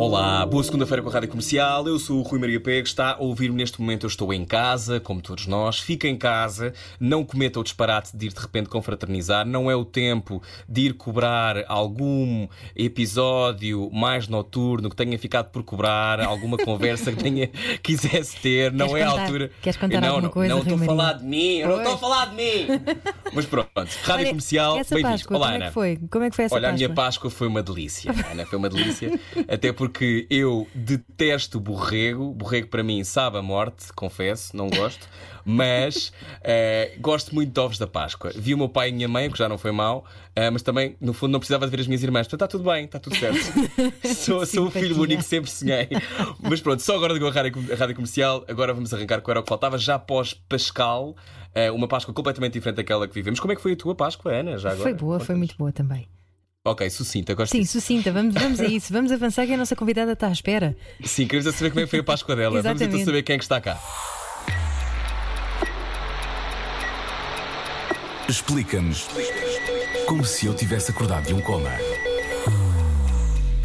Olá, boa segunda-feira com a Rádio Comercial. Eu sou o Rui Maria Pego. Está a ouvir-me neste momento. Eu estou em casa, como todos nós. Fica em casa. Não cometa o disparate de ir de repente confraternizar. Não é o tempo de ir cobrar algum episódio mais noturno que tenha ficado por cobrar, alguma conversa que tenha quisesse ter. Não Queres é a altura. queres contar não, alguma não, coisa, Não estou a falar de mim. Eu não estou a falar de mim. Mas pronto. Rádio Olha, Comercial. Páscoa, Olá, como é Ana. que foi? Como é que foi essa Olha, a Páscoa? minha Páscoa foi uma delícia, Ana, foi uma delícia. Até porque eu detesto borrego. Borrego para mim sabe a morte, confesso, não gosto. Mas eh, gosto muito de ovos da Páscoa. Vi o meu pai e a minha mãe, que já não foi mal, eh, mas também, no fundo, não precisava de ver as minhas irmãs. Portanto, está tudo bem, está tudo certo. sou, sou o filho único sempre sonhei. Mas pronto, só agora digo a rádio, a rádio comercial. Agora vamos arrancar com o era o que faltava, já pós-Pascal. eh, uma Páscoa completamente diferente daquela que vivemos. Como é que foi a tua Páscoa, Ana? Já agora? Foi boa, foi muito boa também. Ok, sucinta, gosto Sim, disso. sucinta, vamos, vamos a isso, vamos avançar que a nossa convidada está à espera. Sim, queremos é saber como é que foi a Páscoa dela. Vamos então saber quem é que está cá. Explica-nos como se eu tivesse acordado de um coma.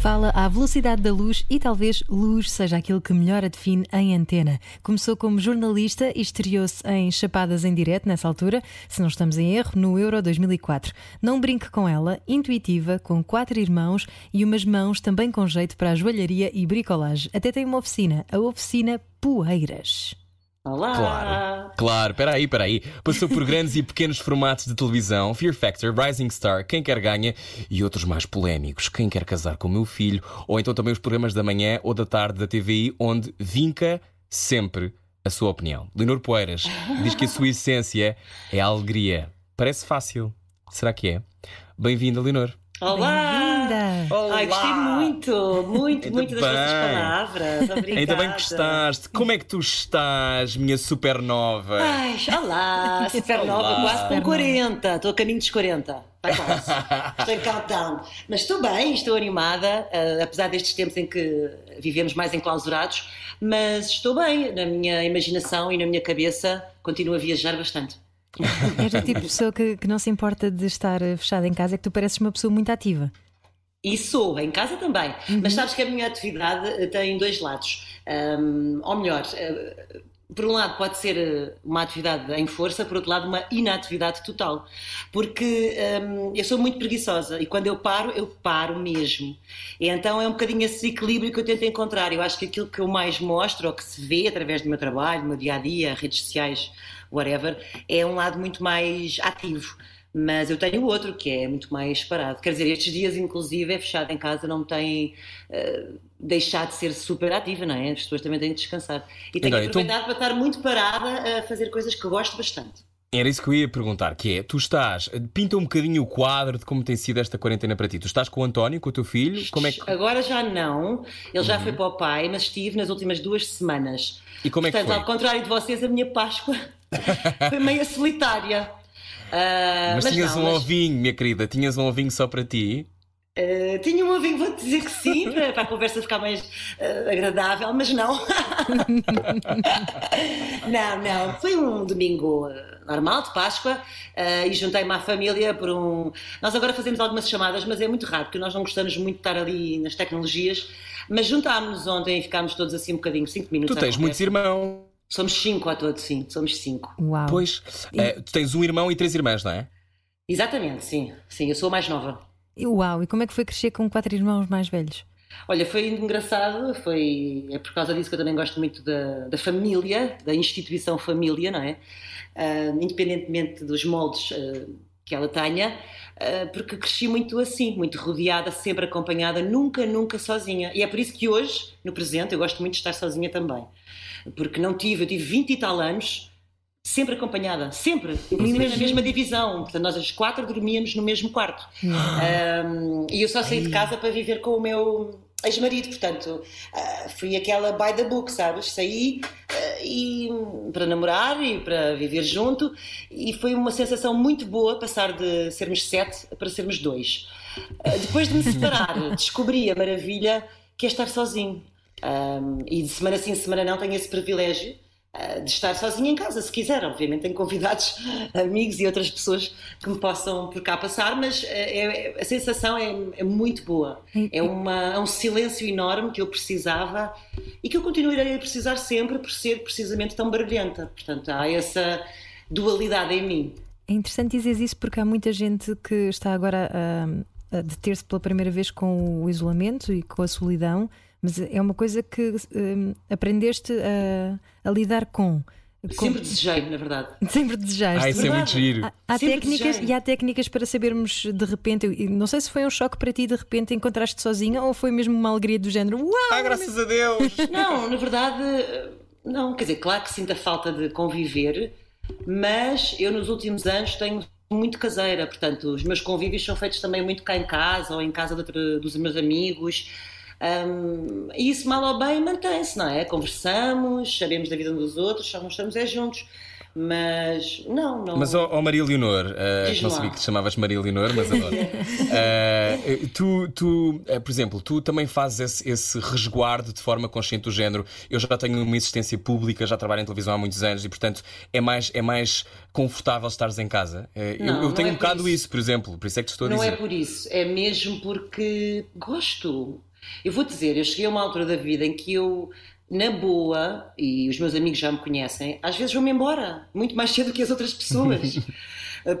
Fala à velocidade da luz e talvez luz seja aquilo que melhor a define em antena. Começou como jornalista e estreou-se em Chapadas em Direto nessa altura, se não estamos em erro, no Euro 2004. Não brinque com ela, intuitiva, com quatro irmãos e umas mãos também com jeito para a joalharia e bricolagem. Até tem uma oficina, a Oficina Poeiras. Olá! Claro. Claro, peraí, peraí. Passou por grandes e pequenos formatos de televisão, Fear Factor, Rising Star, Quem Quer Ganha e outros mais polémicos, Quem Quer Casar com o Meu Filho, ou então também os programas da manhã ou da tarde da TVI, onde vinca sempre a sua opinião. Leonor Poeiras diz que a sua essência é a alegria. Parece fácil. Será que é? Bem-vinda, Leonor. Olá! Bem-vinda! Ai, gostei muito, muito, muito das vossas palavras. Obrigada. Ainda bem que gostaste. Como é que tu estás, minha supernova? Ai, olá, supernova, Olá. quase com 40. Estou a caminho dos 40. Vai quase. Estou em countdown. Mas estou bem, estou animada, eh, apesar destes tempos em que vivemos mais enclausurados. Mas estou bem, na minha imaginação e na minha cabeça continuo a viajar bastante. És o tipo de pessoa que, que não se importa de estar eh, fechada em casa, é que tu pareces uma pessoa muito ativa. E sou, em casa também. Mas sabes que a minha atividade eh, tem dois lados. Ahm, ou melhor, eh, por um lado pode ser uma atividade em força, por outro lado uma inatividade total. Porque eu sou muito preguiçosa e quando eu paro, eu paro mesmo. E então é um bocadinho esse equilíbrio que eu tento encontrar. Eu acho que aquilo que eu mais mostro, ou que se vê através do meu trabalho, do meu dia-a-dia, redes sociais, whatever, é um lado muito mais ativo. Mas eu tenho outro que é muito mais parado. Quer dizer, estes dias, inclusive, é fechado em casa, não tem eh, deixado de ser super ativa, não é? As pessoas também têm de descansar. E tenho Então, então- aproveitado para estar muito parada a fazer coisas que gosto bastante. Era isso que eu ia perguntar, que é, tu estás, pinta um bocadinho o quadro de como tem sido esta quarentena para ti. Tu estás com o António, com o teu filho, como é que, Agora já não, ele já foi para o pai, mas estive nas últimas duas semanas. e como é que Portanto, foi? ao contrário de vocês, a minha Páscoa foi meio solitária. Ah, Mas, tinhas não, um mas- ovinho, minha querida, tinhas um ovinho só para ti. Uh, tinha um amigo, vou-te dizer que sim, para, para a conversa ficar mais uh, agradável, mas não. não, não. Foi um domingo uh, normal, de Páscoa, uh, e juntei-me à família por um. Nós agora fazemos algumas chamadas, mas é muito raro, porque nós não gostamos muito de estar ali nas tecnologias. Mas juntámos-nos ontem e ficámos todos assim um bocadinho, cinco minutos. Tu tens muitos irmãos. Somos cinco a todos, sim, somos cinco. Uau! Pois, eh, tu tens um irmão e três irmãs, não é? Exatamente, sim. Sim, eu sou a mais nova. Uau! E como é que foi crescer com quatro irmãos mais velhos? Olha, foi engraçado, foi, é por causa disso que eu também gosto muito da, da família, da instituição família, não é? Ah, independentemente dos moldes ah, que ela tenha, ah, porque cresci muito assim, muito rodeada, sempre acompanhada, nunca, nunca sozinha. E é por isso que hoje, no presente, eu gosto muito de estar sozinha também. Porque não tive, eu tive 20 e tal anos, sempre acompanhada, sempre, na mesma divisão. Portanto, nós as quatro dormíamos no mesmo quarto. Um, e eu só saí de casa para viver com o meu ex-marido, portanto, uh, fui aquela by the book, sabes? Saí uh, e, para namorar e para viver junto e foi uma sensação muito boa passar de sermos sete para sermos dois. Uh, depois de me separar, descobri a maravilha que é estar sozinho. Um, e de semana sim, semana não, tenho esse privilégio eh, de estar sozinha em casa, se quiser. Obviamente tenho convidados, amigos e outras pessoas que me possam por cá passar, mas é, é, a sensação é, é, muito boa. É, uma, é um silêncio enorme que eu precisava e que eu continuarei a precisar sempre por ser precisamente tão barulhenta. Portanto, há essa dualidade em mim. É interessante dizer isso porque há muita gente que está agora a, a deter-se pela primeira vez com o isolamento e com a solidão mas é uma coisa que um, aprendeste a, a lidar com. Sempre desejei, na verdade. Sempre desejaste. Ah, isso é muito giro. Há, há técnicas e há técnicas para sabermos de repente. Não sei se foi um choque para ti de repente encontraste sozinha ou foi mesmo uma alegria do género. Uau! Ah, graças a Deus! Não, na verdade, não. Quer dizer, claro que sinto a falta de conviver, mas eu nos últimos anos tenho muito caseira, portanto, os meus convívios são feitos também muito cá em casa ou em casa de, dos meus amigos. Um, e isso, mal ou bem, mantém-se, não é? Conversamos, sabemos da vida uns dos outros, só não estamos é juntos. Mas não, não. Mas, ó oh, oh Maria Leonor, uh, não sabia que te chamavas Maria Leonor, mas adoro. uh, tu, tu uh, por exemplo, tu também fazes esse, esse, resguardo de forma consciente do género. Eu já tenho uma existência pública, já trabalho em televisão há muitos anos e, portanto, é mais, é mais confortável estares em casa. Não, eu, eu tenho é um bocado isso. isso. por exemplo, por isso é que te estou a dizer. Não é por isso, é mesmo porque gosto. Eu vou dizer, eu cheguei a uma altura da vida em que eu, na boa, e os meus amigos já me conhecem, às vezes vou-me embora, muito mais cedo que as outras pessoas.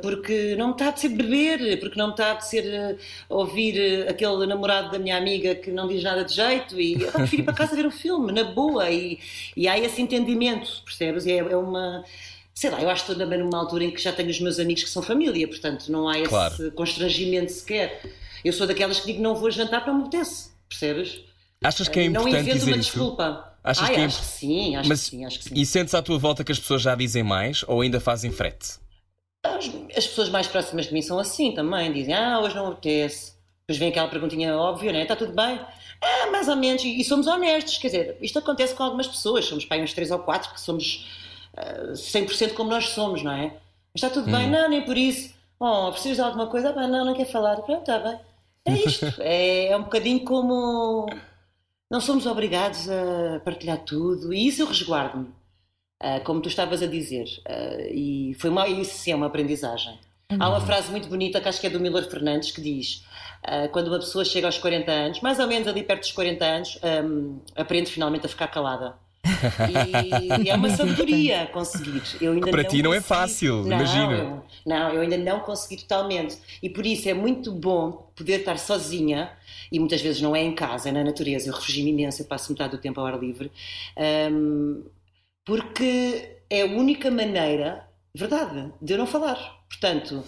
porque não me está a ser beber, porque não me está a ser eh, ouvir eh, aquele namorado da minha amiga que não diz nada de jeito e eu prefiro ir para casa ver um filme, na boa, e, e há esse entendimento, percebes? É, é uma sei lá, eu acho que estou também numa altura em que já tenho os meus amigos que são família, portanto não há esse claro. constrangimento sequer. Eu sou daquelas que digo não vou jantar para me apetece. Percebes? Achas que é importante não invento dizer uma isso? desculpa. Achas Ai, que é... acho que sim, acho Mas, que sim, acho que sim. E sentes à tua volta que as pessoas já dizem mais ou ainda fazem frete? As, as pessoas mais próximas de mim são assim também, dizem, ah, hoje não apetece. Depois vem aquela perguntinha óbvia, né? Está tudo bem? Ah, mais ou menos. E, e, somos honestos, quer dizer, isto acontece com algumas pessoas, somos pai uns três ou quatro que somos uh, ah, 100% como nós somos, não é? Mas está tudo hum. bem? Não, nem por isso. Oh, precisas de alguma coisa? Ah, não, não quer falar. Pronto, está bem. É isto. é, é um bocadinho como não somos obrigados a partilhar tudo e isso eu resguardo-me, uh, como tu estavas a dizer. Uh, e foi uma, isso sim é uma aprendizagem. Uhum. Há uma frase muito bonita que acho que é do Miller Fernandes que diz: uh, quando uma pessoa chega aos 40 anos, mais ou menos ali perto dos 40 anos, um, aprende finalmente a ficar calada. E, é uma sabedoria conseguir. Eu ainda Para não ti não é consegui. é fácil, não, imagina. Não, eu ainda não consegui totalmente. E por isso é muito bom poder estar sozinha, e muitas vezes não é em casa, é na natureza. Eu refugio-me imenso, eu passo metade do tempo ao ar livre, um, porque é a única maneira, verdade, de eu não falar. Portanto.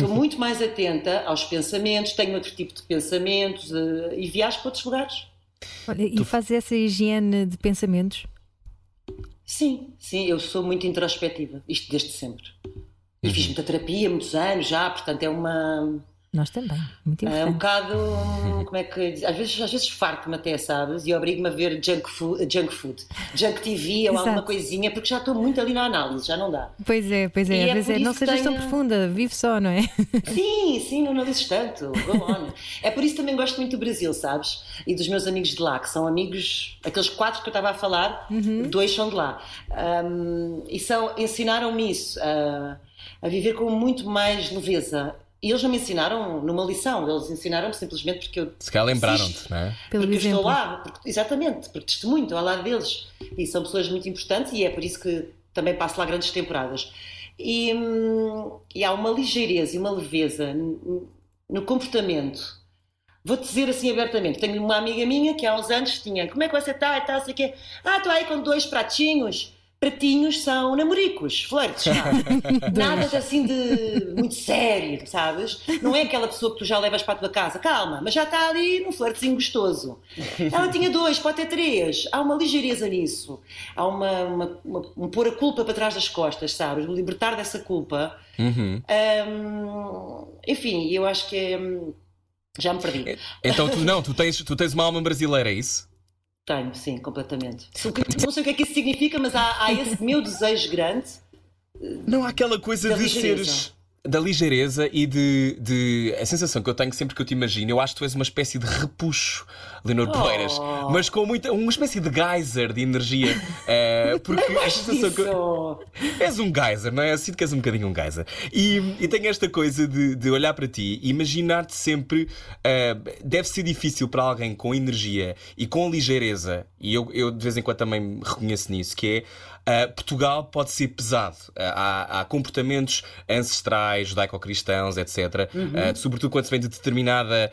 Estou muito mais atenta aos pensamentos, tenho outro tipo de pensamentos uh, e viajo para outros lugares. Olha, e tu... fazes essa higiene de pensamentos? Sim, sim, eu sou muito introspectiva, isto desde sempre. E uhum. fiz muita terapia, muitos anos já, portanto é uma nós também, muito importante. É um bocado, como é que às vezes, às vezes farto-me até, sabes? E obrigo-me a ver junk food, junk, food, junk TV ou alguma coisinha, porque já estou muito ali na análise, já não dá. Pois é, pois é, e às é vezes é, não sejas tão profunda, vive só, não é? Sim, sim, não analises tanto, go on. é por isso também gosto muito do Brasil, sabes? E dos meus amigos de lá, que são amigos, aqueles quatro que eu estava a falar, uhum. dois são de lá. Um, e são, ensinaram-me isso, a, a viver com muito mais leveza e eles não me ensinaram numa lição, eles ensinaram simplesmente porque eu. Se calhar lembraram-te, não é? Pelo porque exemplo. eu estou lá, porque, exatamente, porque testemunho, estou ao lado deles. E são pessoas muito importantes e é por isso que também passo lá grandes temporadas. E, hum, e há uma ligeireza e uma leveza no comportamento. Vou-te dizer assim abertamente: tenho uma amiga minha que há uns anos tinha. Como é que você está? E tal, sei quê. Ah, estou aí com dois pratinhos pratinhos são namoricos, flirts, Nada assim de muito sério, sabes? Não é aquela pessoa que tu já levas para a tua casa, calma, mas já está ali num flirtzinho gostoso. Ela tinha dois, pode ter três. Há uma ligeireza nisso. Há uma, uma, uma um pôr a culpa para trás das costas, sabes? O libertar dessa culpa. Uhum. Um, enfim, eu acho que é Já me perdi. Então tu não, tu tens, tu tens uma alma brasileira, é isso? Tenho, sim, completamente. Não sei o que é que isso significa, mas há, há esse meu desejo grande. Não há aquela coisa de seres. Da ligeireza e de, de. A sensação que eu tenho sempre que eu te imagino, eu acho que tu és uma espécie de repuxo, Leonor Oh. Poeiras, mas com muita. uma espécie de geyser de energia. eh, porque a sensação que. eu-. És um geyser, não é? Eu sinto que és um bocadinho um geyser. E, e tenho esta coisa de, de olhar para ti e imaginar-te sempre. ah, deve ser difícil para alguém com energia e com ligeireza, e eu, eu de vez em quando também me reconheço nisso, que é. Ah, Portugal pode ser pesado. Ah, há, há comportamentos ancestrais, judaico-cristãos, etc. Ah, sobretudo quando se vem de determinada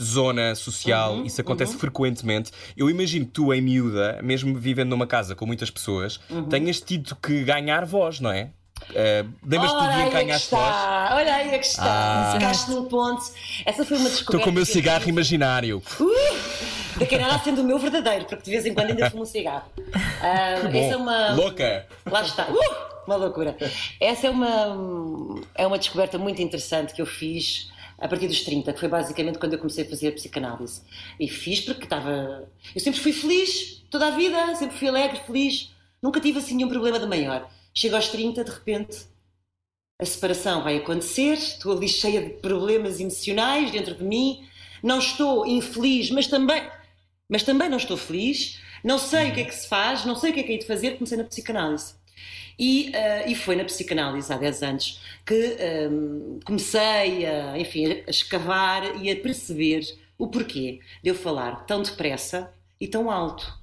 zona social, isso acontece frequentemente. Eu imagino que tu, em miúda, mesmo vivendo numa casa com muitas pessoas, tenhas tido que ganhar voz, não é? Ah, Lembras-te do Olha dia aí em que é que ganhaste voz? olha aí é que está. Ah. Ficaste num ponto. Essa foi uma descoberta. Estou com o meu cigarro imaginário. Daqui a nada sendo o meu verdadeiro, porque de vez em quando ainda fumo um cigarro. Bom, essa é uma. Louca! Lá está. Uh! Uma loucura. Essa é uma, é uma descoberta muito interessante que eu fiz a partir dos 30, que foi basicamente quando eu comecei a fazer psicanálise. E fiz porque estava. Eu sempre fui feliz, toda a vida, sempre fui alegre, feliz. Nunca tive assim nenhum problema de maior. Chego aos 30, de repente, a separação vai acontecer, estou ali cheia de problemas emocionais dentro de mim, não estou infeliz, mas também, mas também não estou feliz, não sei o que é que se faz, não sei o que é que hei de fazer, comecei na psicanálise. E, eh, e foi na psicanálise há 10 anos que ehm, comecei a, enfim, a escavar e a perceber o porquê de eu falar tão depressa e tão alto.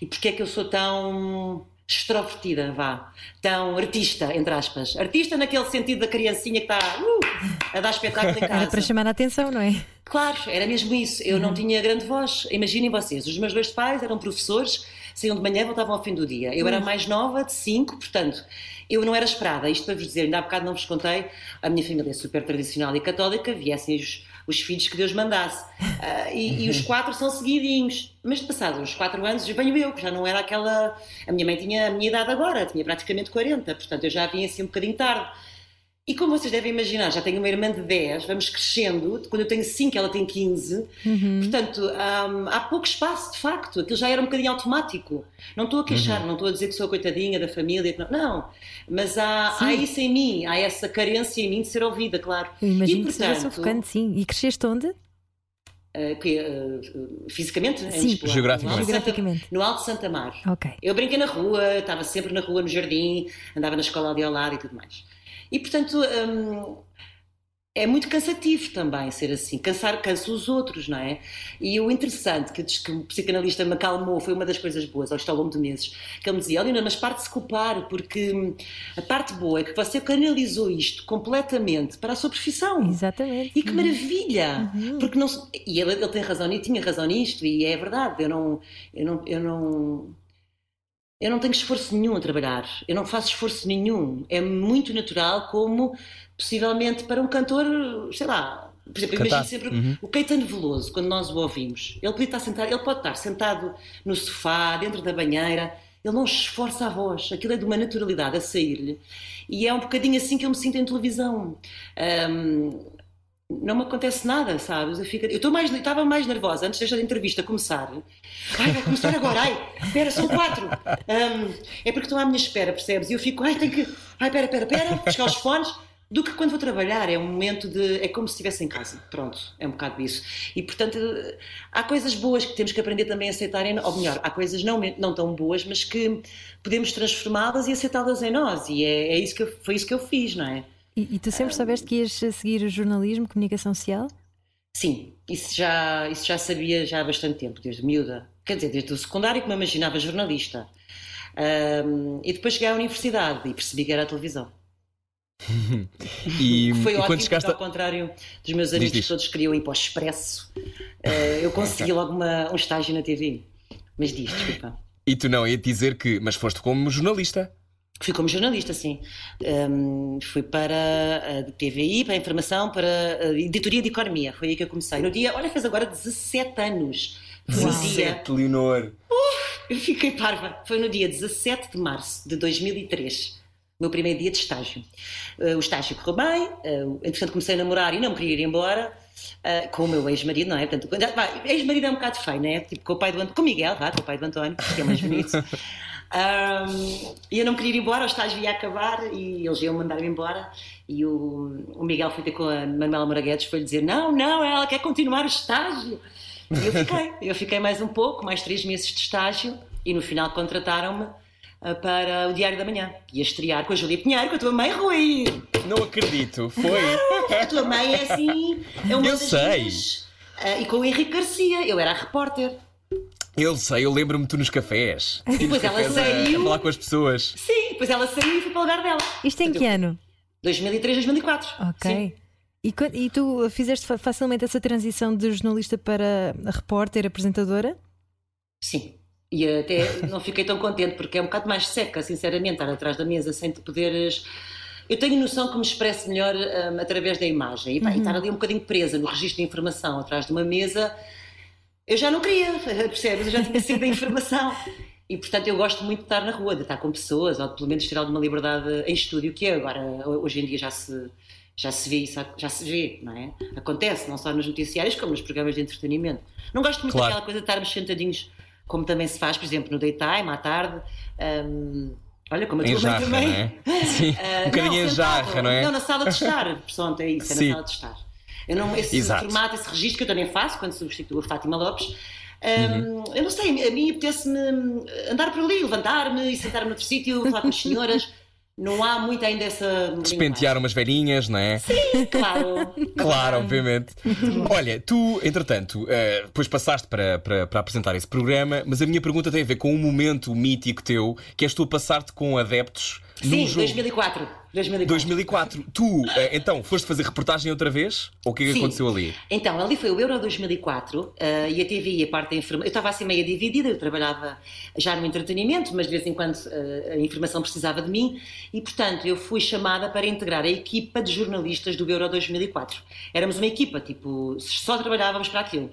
E porquê é que eu sou tão extrovertida, vá, tão artista, entre aspas. Artista naquele sentido da criancinha que está uh, a dar espetáculo em Era para casa. chamar a atenção, não é? Claro, era mesmo isso. Eu não tinha grande voz. Imaginem vocês, os meus dois pais eram professores, saíam de manhã e voltavam ao fim do dia. Eu era a mais nova de cinco, portanto, eu não era esperada. Isto para vos dizer, ainda há bocado não vos contei, a minha família é super tradicional e católica, viessem os, os filhos que Deus mandasse. Ah, e, e os quatro são seguidinhos. Mas passados uns quatro anos venho eu, que já não era aquela. A minha mãe tinha a minha idade agora, tinha praticamente 40, portanto eu já vim assim um bocadinho tarde. E como vocês devem imaginar, já tenho uma irmã de 10, vamos crescendo, quando eu tenho 5, ela tem 15, portanto hum, há pouco espaço, de facto, aquilo já era um bocadinho automático. Não estou a queixar, não estou a dizer que sou a coitadinha da família, não, não. mas há, há isso em mim, há essa carência em mim de ser ouvida, claro. Eu imagino e que seja sufocante, sim. E cresceste onde? que, eh, fisicamente, em Sim. Lisboa, Geograficamente. no Alto Santa- no Alto Santa Mar. Ok. Eu brinquei na rua, estava sempre na rua, no jardim, andava na escola ali ao lado e tudo mais. E portanto hum, é muito cansativo também ser assim, cansar cansa os outros, não é? E o interessante que, diz que o psicanalista me acalmou foi uma das coisas boas, ao longo de meses, que ele me dizia: Olha, mas parte de se culpar, porque hum, a parte boa é que você canalizou isto completamente para a sua profissão. Exatamente. E que maravilha! Porque não, e ele, ele tem razão, e tinha razão nisto, e é verdade. Eu não, eu não, eu não, eu não tenho esforço nenhum a trabalhar. Eu não faço esforço nenhum. É muito natural, como possivelmente para um cantor, sei lá. Por exemplo, eu Cantar. imagino sempre o Caetano Veloso, quando nós o ouvimos. Ele podia estar sentado, ele pode estar sentado no sofá, dentro da banheira. Ele não esforça a voz, aquilo é de uma naturalidade a sair-lhe. E é um bocadinho assim que eu me sinto em televisão. Ahm, não me acontece nada, sabes? Eu, fico- eu mais, estava mais nervosa antes desta entrevista começar. Ai, vai começar agora, ai, espera, são quatro. Ahm, é porque estão à minha espera, percebes? E eu fico, ai, tenho que, ai, espera, espera, espera, buscar os fones. Do que quando vou trabalhar, é um momento de. É como se estivesse em casa. Pronto, é um bocado isso. E portanto, há coisas boas que temos que aprender também a aceitarem, ou melhor, há coisas não, não tão boas, mas que podemos transformá-las e aceitá-las em nós. E é, é isso que eu- foi isso que eu fiz, não é? E, e tu sempre soubeste que ias seguir o jornalismo, comunicação social? Sim, isso já, isso já sabia já há bastante tempo, desde miúda. Quer dizer, desde o secundário que me imaginava jornalista. Ahm, e depois cheguei à universidade e percebi que era a televisão. E, Foi e ótimo, chegaste ao contrário dos meus amigos diz. que todos queriam ir para o Expresso, eh, eu consegui logo uma- um estágio na TV. Mas diz, desculpa. E tu não, ia dizer que. Mas foste como jornalista. Fui como jornalista, sim. Ahm, fui para a TVI, para a informação, para a editoria de economia. Foi aí que eu comecei. No dia, olha, fez agora 17 anos. Foi no dia. 17, Leonor. Eu fiquei parva. Foi no dia 17 de março de 2003. meu primeiro dia de estágio. Uh, o estágio correu bem, uh, entretanto comecei a namorar e não me queria ir embora. Uh, com o meu ex-marido, não é? Portanto, ex-marido é um bocado feio, não é? Tipo, com o pai do António, com o Miguel, vá, com o pai do António, que é mais bonito. Um, e eu não queria ir embora, o estágio ia acabar e eles iam mandar-me embora. E o, o Miguel foi ter com a Manuela Moraguedes, foi dizer: Não, não, ela quer continuar o estágio. E eu fiquei, eu fiquei mais um pouco, mais três meses de estágio, e no final contrataram-me ah, para o Diário da Manhã. Ia estrear com a Júlia Pinheiro, com a tua mãe, Rui. Não acredito. Foi. A tua mãe é assim, é uma Eu das sei. minhas. Ah, e com o Henrique Garcia, eu era a repórter. Eu sei, eu lembro-me tu nos cafés. E depois ela a- saiu. A falar com as pessoas. Sim, depois ela saiu e foi para o lugar dela. Isto em que ano? 2003, 2004. Ok. Sim. E, e tu fizeste fa- facilmente essa transição de jornalista para repórter, apresentadora? Sim. E até não fiquei tão contente porque é um bocado mais seca, sinceramente, estar atrás da mesa sem te poderes. Eu tenho noção que me expresso melhor hum, através da imagem. E, pá, e estar ali um bocadinho presa no registro de informação atrás de uma mesa, eu já não queria, percebes? Eu já tinha sido da informação. E portanto eu gosto muito de estar na rua, de estar com pessoas, ou de, pelo menos ter alguma liberdade em estúdio, que é agora, hoje em dia já se, já se vê isso, já se vê, não é? Acontece, não só nos noticiários, como nos programas de entretenimento. Não gosto muito Claro. daquela coisa de estarmos sentadinhos, como também se faz, por exemplo, no daytime, à tarde. hum, olha, como a Em tua mãe jarra, também. não é? Sim, Ah, um bocadinho em sentado. jarra, não é? Não, na sala de estar. Pronto, é isso, é Sim. na sala de estar. Eu não, esse Exato. formato, esse registro que eu também faço quando substituo a Fátima Lopes. Uhum. hum, Eu não sei, a mim apetece-me andar por ali, levantar-me e sentar-me noutro sítio, falar com as senhoras. Não há muito ainda essa. Despentear umas velhinhas, não é? linguagem. Claro. Claro, obviamente. Olha, tu, entretanto, eh, depois passaste para, para, para apresentar esse programa, mas a minha pergunta tem a ver com um momento mítico teu, que és tu a passar-te com adeptos Sim, jogo. 2004. 2004. 2004. Tu, eh, então, foste fazer reportagem outra vez? Ou o que é que aconteceu ali? Então, ali foi o Euro 2004 eh, e a TV e a parte da informação. Eu estava assim meio dividida, eu trabalhava já no entretenimento, mas de vez em quando eh, a informação precisava de mim e, portanto, eu fui chamada para integrar a equipa de jornalistas do Euro 2004. Éramos uma equipa, tipo, só trabalhávamos para aquilo.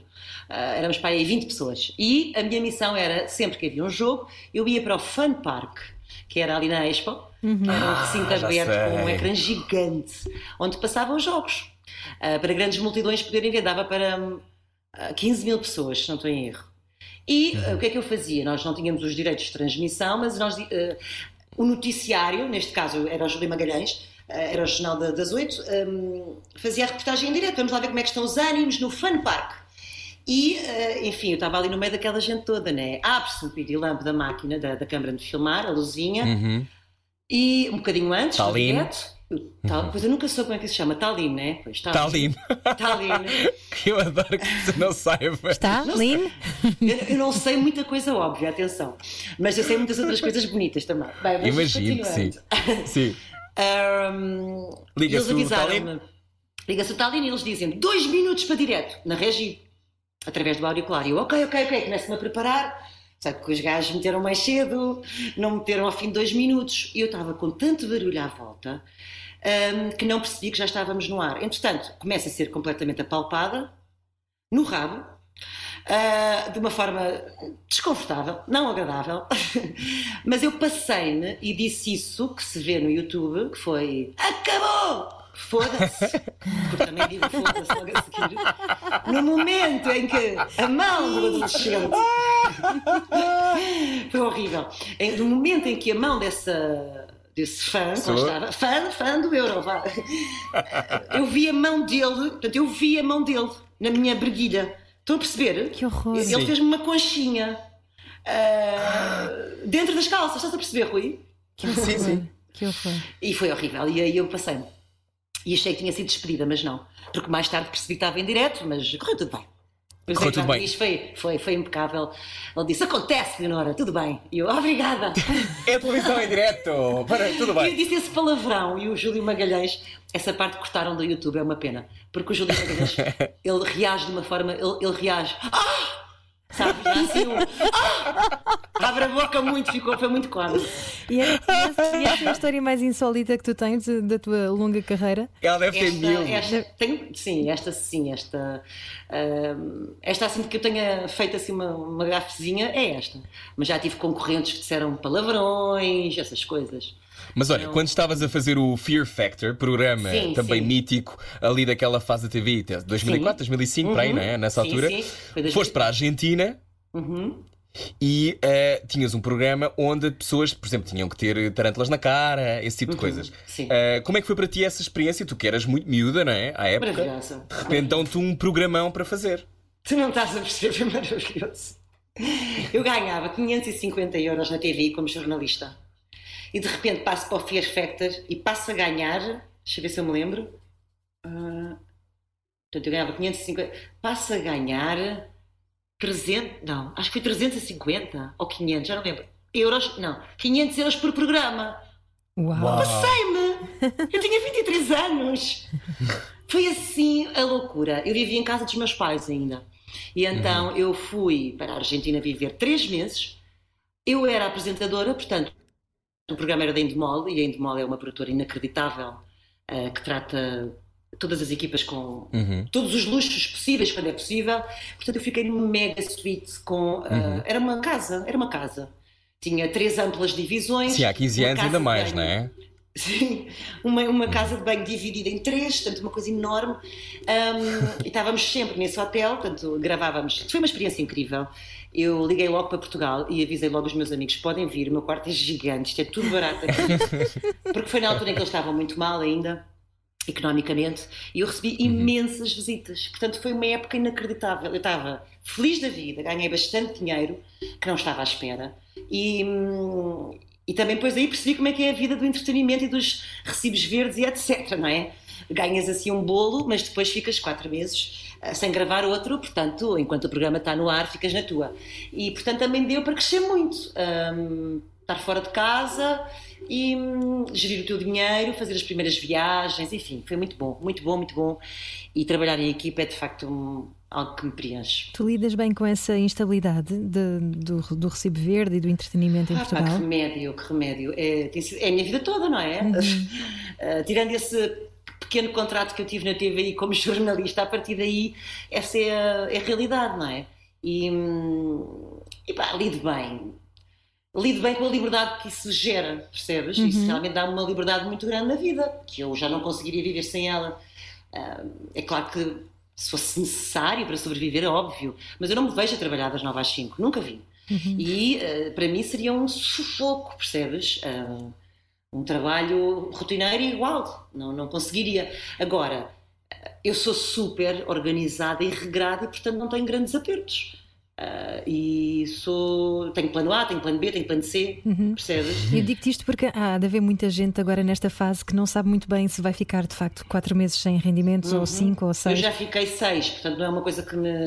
Eh, éramos para aí 20 pessoas. E a minha missão era, sempre que havia um jogo, eu ia para o Fun Park, que era ali na Expo, era um recinto Ah, aberto com um ecrã gigante, onde passavam os jogos. Ah, para grandes multidões poderem ver, dava para hum, ah, 15 mil pessoas, se não estou em erro. E ah, o que é que eu fazia? Nós não tínhamos os direitos de transmissão, mas nós, ah, o noticiário, neste caso era o Júlio Magalhães, era o Jornal da- das Oito, hum, fazia a reportagem em direto. Vamos lá ver como é que estão os ânimos no Fun Park. E, enfim, eu estava ali no meio daquela gente toda, né? Abre-se um pirilampo da máquina, da, da câmara de filmar, a luzinha, Uhum. E um bocadinho antes, do Talim. tal, pois eu nunca soube como é que se chama, Talim, né? Pois, Talim. Talim. Que eu adoro que você não saiba. Está, Lynn? Eu, eu não sei muita coisa óbvia, atenção, mas eu sei muitas outras coisas bonitas também. Bem, vamos Imagino que sim. Sim. Ahm, Liga-se eles o avisaram-me. Liga-se o Talim e eles dizem dois minutos para direto, na regi, através do auricular. E eu, ok, ok, ok, começo-me a preparar. Sabe que os gajos meteram mais cedo, não meteram ao fim de dois minutos. E eu estava com tanto barulho à volta ahm, que não percebi que já estávamos no ar. Entretanto, começa a ser completamente apalpada, no rabo, ah, de uma forma desconfortável, não agradável, mas eu passei-me e disse isso que se vê no YouTube, que foi acabou! Foda-se! Porque também digo foda-se logo a seguir. No momento em que a mão do adolescente foi horrível. No momento em que a mão dessa desse fã, estava, fã, fã do Euro, vá. eu vi a mão dele, portanto, eu vi a mão dele na minha breguilha. Estão a perceber? Que horror. Ele Sim. fez-me uma conchinha ah, dentro das calças, estás a perceber, Rui? Que horror. Sim, sim. Que horror. E foi horrível. E aí eu passei-me. E achei que tinha sido despedida, mas não. Porque mais tarde percebi que estava em direto, mas correu tudo bem. Correu é, tudo claro, bem. Isto foi, foi, foi impecável. Ele disse: Acontece, Leonora, tudo bem. E eu, obrigada. É televisão em direto. Para, tudo E eu bem. disse esse palavrão e o Júlio Magalhães, essa parte cortaram do YouTube, é uma pena. Porque o Júlio Magalhães, ele reage de uma forma, ele, ele reage. Ah! Sabe? Já assim, um! Abre a boca muito, ficou, foi muito cómico. E essa- e essa é a história mais insólita que tu tens da tua longa carreira? Ela deve ter Esta, mil. esta, tenho- sim, esta sim, esta, ahm, esta assim que eu tenha feito assim uma, uma gafezinha é esta. Mas já tive concorrentes que disseram palavrões, essas coisas. Mas olha, Não- quando estavas a fazer o Fear Factor, programa Sim, também sim. mítico ali daquela fase da TV, 2004, 2005, para aí, Uhum. não é? Nessa Sim, altura, sim. Foi 2000. foste para a Argentina. Uhum. E eh, tinhas um programa onde pessoas, por exemplo, tinham que ter tarântulas na cara, esse tipo de coisas. Uhum. sim. Eh, como é que foi para ti essa experiência? Tu que eras muito miúda, não é? À época. Maravilhosa. De repente dão-te um programão para fazer. Tu não estás a perceber, foi maravilhoso. Eu ganhava 550 euros na TV como jornalista. E de repente passo para o Fear Factor e passo a ganhar, deixa eu ver se eu me lembro. Ah, portanto, eu ganhava 550, passo a ganhar 300, não, acho que foi 350 ou 500, já não lembro. Euros, não, 500 euros por programa. Uau! Passei-me! Eu tinha 23 anos! Foi assim a loucura. Eu vivia em casa dos meus pais ainda. E então eu fui para a Argentina viver três meses. Eu era apresentadora, portanto, o programa era da Endemol, e a Endemol é uma produtora inacreditável eh, que trata todas as equipas com Uhum. todos os luxos possíveis quando é possível. Portanto, eu fiquei numa mega suite com. ah, Era uma casa, era uma casa. Tinha três amplas divisões. Sim, há 15 uma anos ainda mais, não é? Sim, uma, uma casa de banho dividida em três, portanto, uma coisa enorme. Um, e estávamos sempre nesse hotel, portanto, gravávamos. Foi uma experiência incrível. Eu liguei logo para Portugal e avisei logo os meus amigos: podem vir, o meu quarto é gigante, isto é tudo barato aqui. Porque foi na altura em que eles estavam muito mal ainda, economicamente, e eu recebi imensas visitas. Portanto, foi uma época inacreditável. Eu estava feliz da vida, ganhei bastante dinheiro, que não estava à espera. E, hum, e também depois aí percebi como é que é a vida do entretenimento e dos recibos verdes e etc, não é? Ganhas assim um bolo, mas depois ficas quatro meses ah, sem gravar outro, portanto, enquanto o programa está no ar, ficas na tua. E, portanto, também deu para crescer muito. Hum, estar fora de casa e hum, gerir o teu dinheiro, fazer as primeiras viagens, enfim, foi muito bom, muito bom, muito bom. E trabalhar em equipa é de facto um- algo que me preenche. Tu lidas bem com essa instabilidade de- do, do recibo verde e do entretenimento em Ah, pá, que Portugal? remédio, que remédio. É, sido- é a minha vida toda, não é? Ah, tirando esse pequeno contrato que eu tive na TVI como jornalista, a partir daí, essa é a, é a realidade, não é? E, hum, e pá, lido bem. Lido bem com a liberdade que isso gera, percebes? Isso realmente dá-me uma liberdade muito grande na vida, que eu já não conseguiria viver sem ela. É claro que se fosse necessário para sobreviver, é óbvio, mas eu não me vejo a trabalhar das 9 às 5, nunca vi. E eh, para mim seria um sufoco, percebes? Um trabalho rotineiro igual, não, não conseguiria. Agora, eu sou super organizada e regrada e, portanto, não tenho grandes apertos. Ah, e sou. Tenho plano A, tenho plano B, tenho plano C, percebes? Eu digo-te isto porque há de haver muita gente agora nesta fase que não sabe muito bem se vai ficar de facto quatro meses sem rendimentos ou cinco ou Uhum. Eu seis. já fiquei seis, portanto, não é uma coisa que me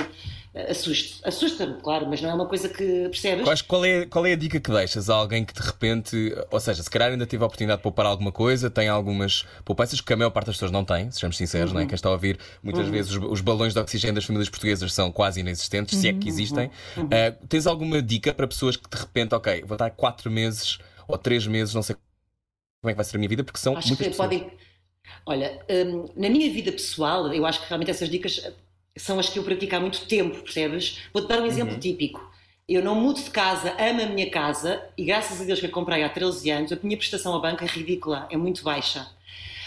assuste. Assusta-me, claro, mas não é uma coisa que percebes? Quais- Qual é, qual é a dica que deixas a alguém que de repente, ou seja, se calhar ainda teve a oportunidade de poupar alguma coisa, tem algumas poupanças que a maior parte das pessoas não tem, sejamos sinceros, não é? Quem está a ouvir, muitas vezes os, os balões de oxigênio das famílias portuguesas são quase inexistentes, se é que existem. Ah, tens alguma dica para pessoas que de repente, ok, vou estar quatro meses ou três meses, não sei como é que vai ser a minha vida, porque são Acho muitas que pessoas. podem. Olha, hum, na minha vida pessoal, eu acho que realmente essas dicas são as que eu pratico há muito tempo, percebes? Vou-te dar um exemplo Uhum. típico. Eu não mudo de casa, amo a minha casa e graças a Deus que a comprei há 13 anos, a minha prestação à banca é ridícula, é muito baixa.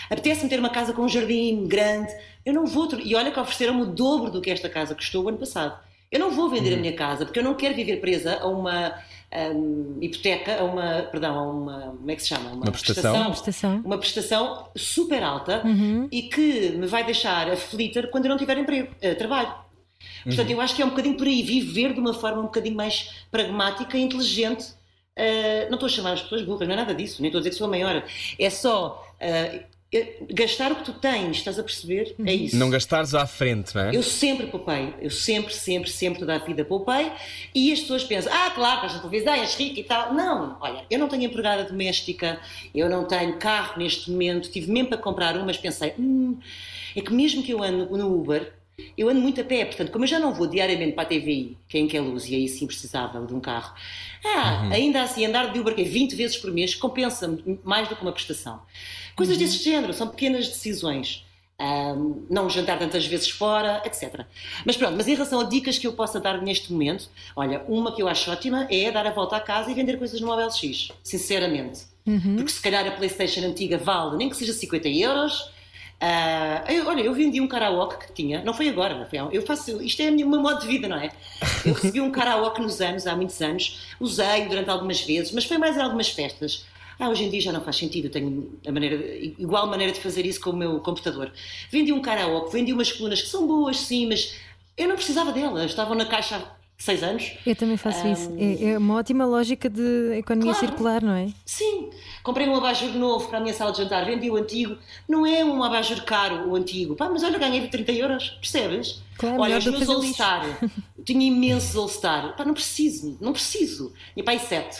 Apetece-me ter uma casa com um jardim grande, eu não vou. E olha que ofereceram-me o dobro do que esta casa custou o ano passado. Eu não vou vender a Uhum. minha casa porque eu não quero viver presa a uma hum, hipoteca, a uma. Perdão, a uma. Como é que se chama? Uma prestação. Uma prestação. uma prestação super alta e que me vai deixar aflita quando eu não tiver emprego, eh, trabalho. Portanto, eu acho que é um bocadinho por aí viver de uma forma um bocadinho mais pragmática e inteligente. Eh, não estou a chamar as pessoas burras, não é nada disso, nem estou a dizer que sou a maior. É só eh, gastar o que tu tens, estás a perceber? É isso. Não gastares à frente, não é? Eu sempre poupei, eu sempre, sempre, sempre toda a vida poupei e as pessoas pensam, ah, claro, estás na televisão, és rica e tal. Não, olha, eu não tenho empregada doméstica, eu não tenho carro neste momento, tive mesmo para comprar um, mas pensei, hum, é que mesmo que eu ando no Uber, eu ando muito a pé, portanto, como eu já não vou diariamente para a TVI, que é em que é luz, e aí sim precisava de um carro, ah, ainda assim, andar de Uber que é 20 vezes por mês compensa-me mais do que uma prestação. Coisas desse género, são pequenas decisões. Ahm, não jantar tantas vezes fora, etc. Mas pronto, mas em relação a dicas que eu possa dar neste momento, olha, uma que eu acho ótima é dar a volta à casa e vender coisas no OLX, sinceramente. Porque se calhar a PlayStation antiga vale nem que seja 50 euros. Ah, eu- olha, eu vendi um karaoke que tinha, não foi agora, foi há- eu faço, isto é o meu modo de vida, não é? Eu recebi um karaoke nos anos, há muitos anos, usei durante algumas vezes, mas foi mais em algumas festas. Ah, hoje em dia já não faz sentido, eu tenho a maneira, igual maneira de fazer isso com o meu computador. Vendi um karaoke, vendi umas colunas que são boas, sim, mas eu não precisava delas, estavam na caixa seis anos. Eu também faço isso. É, é uma ótima lógica de economia Claro. circular, não é? Sim, comprei um abajur novo para a minha sala de jantar, vendi o antigo. Não é um abajur caro o antigo. Pá, mas olha, ganhei 30 euros, percebes? Claro, olha, os que meus. All-Star, tinha imensos All-Star. Pá, não preciso, não preciso. E pá, e sete.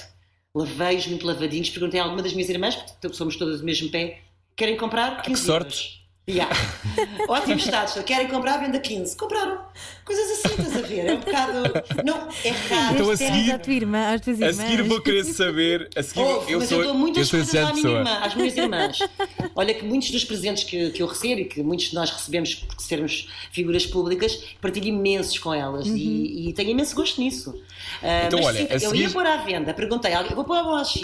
Lavei-os muito lavadinhos, perguntei a alguma das minhas irmãs, porque somos todas do mesmo pé, querem comprar 15 sorte. euros. Yeah. Ótimo estado, querem comprar, venda 15. Compraram. Coisas assim, estás a ver? É um bocado. Não, é raro. Então, a é seguir- tua irmã, às tuas A seguir vou querer saber. A seguir, Ouve, eu mas sou, eu dou muitas eu coisas à minha pessoa. irmã, às minhas irmãs. Olha que muitos dos presentes que, que eu recebo e que muitos de nós recebemos por sermos figuras públicas, partilho imensos com elas e, e tenho imenso gosto nisso. Ah, Então, mas olha, sim, a eu seguir- ia pôr à venda, perguntei, alguém, vou pôr a bola X.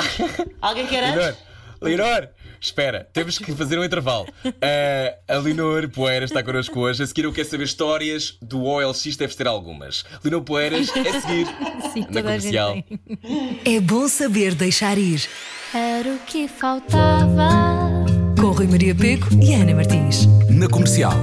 Alguém quer antes? Leonor, espera, temos que fazer um intervalo. Ah, a Leonor Poeiras está connosco hoje. A seguir, eu quero saber histórias do OLX, deves ter algumas. Leonor Poeiras, a seguir, Sim, na comercial. É bom saber deixar ir. Era o que faltava. Com Rui Maria Peco e Ana Martins. Na comercial.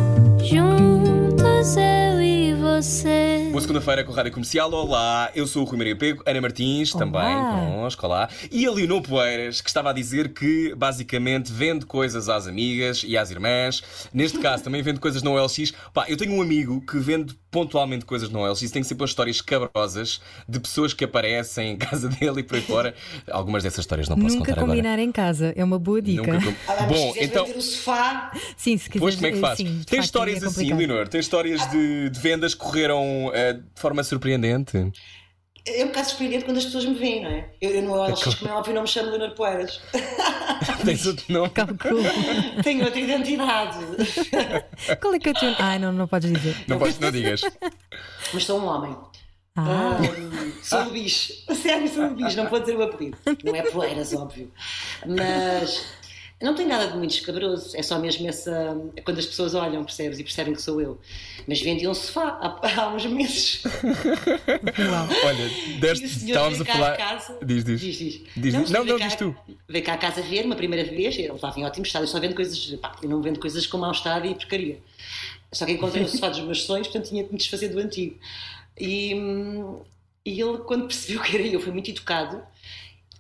Juntos eu e você. Boa segunda-feira com a Rádio Comercial. Olá, eu sou o Rui Maria Pego, Ana Martins Olá. também connosco, olá. E a Leonor Poeiras, que estava a dizer que basicamente vende coisas às amigas e às irmãs. Neste caso, também vende coisas no OLX. Pá, eu tenho um amigo que vende pontualmente coisas no OLX. Tem sempre histórias cabrosas de pessoas que aparecem em casa dele e por aí fora. Algumas dessas histórias não posso Nunca contar combinar em casa, é uma boa agora. dica. Nunca com- Ah, Bom, então. o sofá, Sim, se quiseres. Pois como é que faz? Sim, Tem facto, histórias é assim. Leonor? Tem histórias de, de vendas que correram eh, de forma surpreendente? É um bocado surpreendente quando as pessoas me veem, não é? Eu, eu no OLX, como é óbvio, não me chamo Leonor Poeiras. Tens outro nome? Calculo. Tenho outra identidade. Qual é que é o teu. Ai, não, não podes dizer. Não, podes, não digas. Mas sou um homem. Ah, Ahm, sou um bicho. Sério, sou um bicho. Não pode dizer o apelido. Não é poeiras, óbvio. Mas não tem nada de muito escabroso. É só mesmo essa. Quando as pessoas olham, percebes? E percebem que sou eu. Mas vendi um sofá há, há uns meses. Olha, E deste, o senhor estávamos a veio cá falar. a casa. Diz, diz. Diz, diz. Diz, Não, veio não, cá- diz tu. Veio cá a casa ver uma primeira vez. Ele estava em ótimo estado. Eu só vendo coisas. Pá, eu não vendo coisas com mau estado e porcaria. Só que encontrei o sofá dos meus sonhos, portanto tinha que me desfazer do antigo. E, hum, e ele, quando percebeu que era eu, foi muito educado.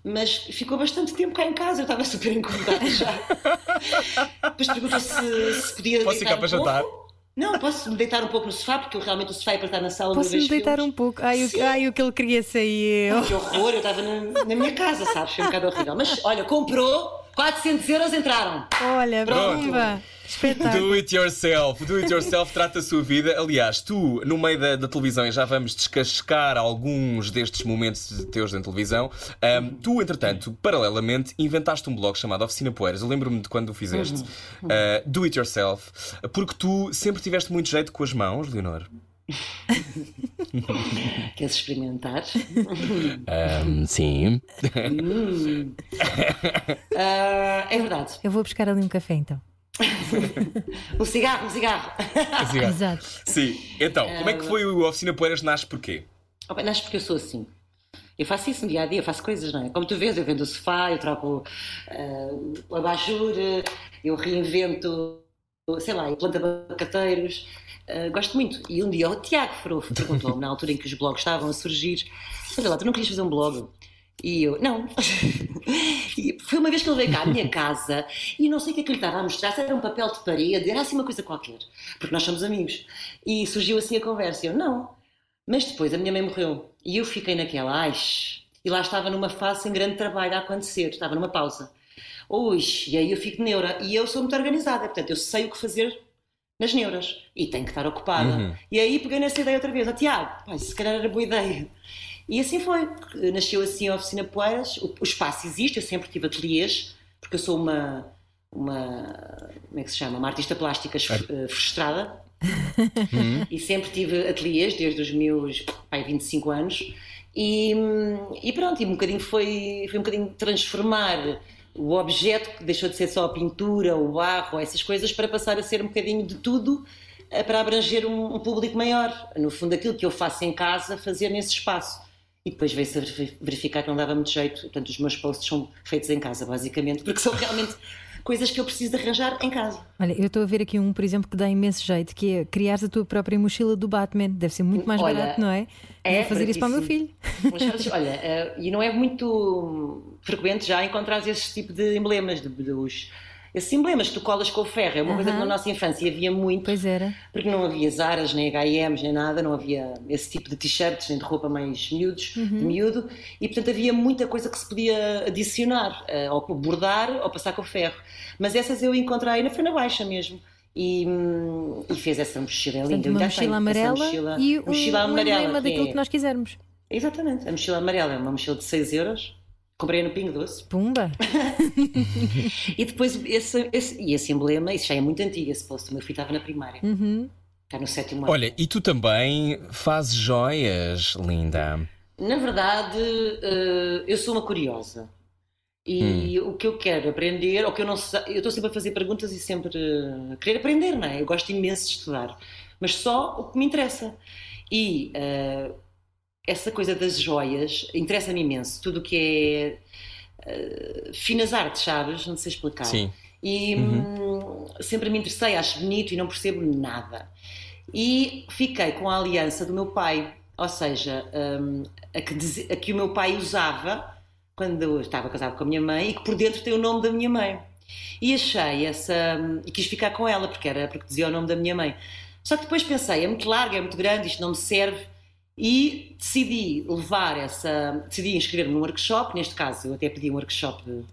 Mas ficou bastante tempo cá em casa, eu estava super incomodada já. Depois perguntou se, se podia Posso ficar para um jantar? pouco. Não, posso me deitar um pouco no sofá, porque eu realmente o sofá é para estar na sala Posso-me vejo deitar filmes. um pouco? Ai, o, ai, o que ele queria sair. Que horror, eu estava na, na minha casa, sabes? Foi um bocado horrível. Mas olha, comprou, 400 euros entraram. Olha, bomba! Espetáculo. Do it yourself. Do it yourself trata a sua vida. Aliás, tu, no meio da, da televisão, e já vamos descascar alguns destes momentos teus na televisão, ahm, tu, entretanto, paralelamente, inventaste um blog chamado Oficina Poeiras. Eu lembro-me de quando o fizeste. Ah, do it yourself. Porque tu sempre tiveste muito jeito com as mãos, Leonor. Queres experimentar? Ahm, sim. Ah, é verdade. Eu vou buscar ali um café então. Um cigarro, um cigarro. Assim, ó. Exato. Sim. Então, como é que foi o Oficina Poeiras? Nasce porquê? Oh, bem, Nasce porque eu sou assim. Eu faço isso no dia a dia, eu faço coisas, não é? Como tu vês, eu vendo o sofá, eu troco ah, o abajur, eu reinvento, sei lá, eu planto abacateiros. Ah, gosto muito. E um dia o Tiago Frofo perguntou-me, na altura em que os blogs estavam a surgir: Olha lá, tu não querias fazer um blog? E eu, não. E foi uma vez que ele veio cá à minha casa e não sei o que é que lhe estava a mostrar, se era um papel de parede, era assim uma coisa qualquer, porque nós somos amigos. E surgiu assim a conversa. E eu, não. Mas depois a minha mãe morreu e eu fiquei naquela, ai, e lá estava numa fase sem grande trabalho a acontecer, estava numa pausa. Ui, e aí eu fico neura. E eu sou muito organizada, portanto eu sei o que fazer nas neuras. E tenho que estar ocupada. E aí peguei nessa ideia outra vez, ó Tiago, pá, se calhar era boa ideia. E assim foi, nasceu assim a Oficina Poeiras, o, o espaço existe, eu sempre tive ateliês, porque eu sou uma, uma como é que se chama, uma artista plástica eh, frustrada, e sempre tive ateliês desde os meus pai, 25 anos. E, e pronto, e um bocadinho foi, foi um bocadinho transformar o objeto que deixou de ser só a pintura, o barro, essas coisas, para passar a ser um bocadinho de tudo eh, para abranger um, um público maior. No fundo, aquilo que eu faço em casa, fazer nesse espaço. E depois veio-se a verificar que não dava muito jeito. Portanto, os meus posts são feitos em casa, basicamente, porque são realmente coisas que eu preciso de arranjar em casa. Olha, eu estou a ver aqui um, por exemplo, que dá imenso jeito, que é criar a tua própria mochila do Batman. Deve ser muito mais Olha, barato, não é? é Vou fazer isso para o meu filho. Mas, olha, eh, e não é muito frequente já encontrar esse tipo de emblemas de, dos esses emblemas que tu colas com o ferro. É uma coisa que na nossa infância havia muito. Pois era. Porque não havia Zaras, nem H&M's, nem nada, não havia esse tipo de t-shirts, nem de roupa mais miúdos, Uhum. de miúdo, e portanto havia muita coisa que se podia adicionar, eh, ou bordar, ou passar com o ferro. Mas essas eu encontrei na Fena Baixa mesmo. E, hum, e fez essa mochila é linda. Portanto, uma mochila amarela mochila- e um, mochila um amarela, emblema que daquilo é- que nós quisermos. Exatamente, a mochila amarela é uma mochila de 6 euros. Comprei no Pingo Doce. Pumba! E depois esse, esse, e esse emblema, isso já é muito antigo, esse post. O meu filho estava na primária. Uhum. Está no sétimo ano. Olha, e tu também fazes joias, linda. Na verdade, eh, eu sou uma curiosa. E o que eu quero aprender, ou que eu não sei, eu estou sempre a fazer perguntas e sempre eh, a querer aprender, não é? Eu gosto imenso de estudar, mas só o que me interessa. E eh, essa coisa das joias interessa-me imenso. Tudo o que é eh, finas artes, sabes? Não sei explicar. Sim. E hum, sempre me interessei, acho bonito e não percebo nada. E fiquei com a aliança do meu pai, ou seja, hum, a, que diz- a que o meu pai usava quando eu estava casado com a minha mãe e que por dentro tem o nome da minha mãe. E achei essa. hum, e quis ficar com ela, porque era porque dizia o nome da minha mãe. Só que depois pensei, é muito largo, é muito grande, isto não me serve. E decidi levar essa. decidi inscrever-me num workshop, neste caso eu até pedi um workshop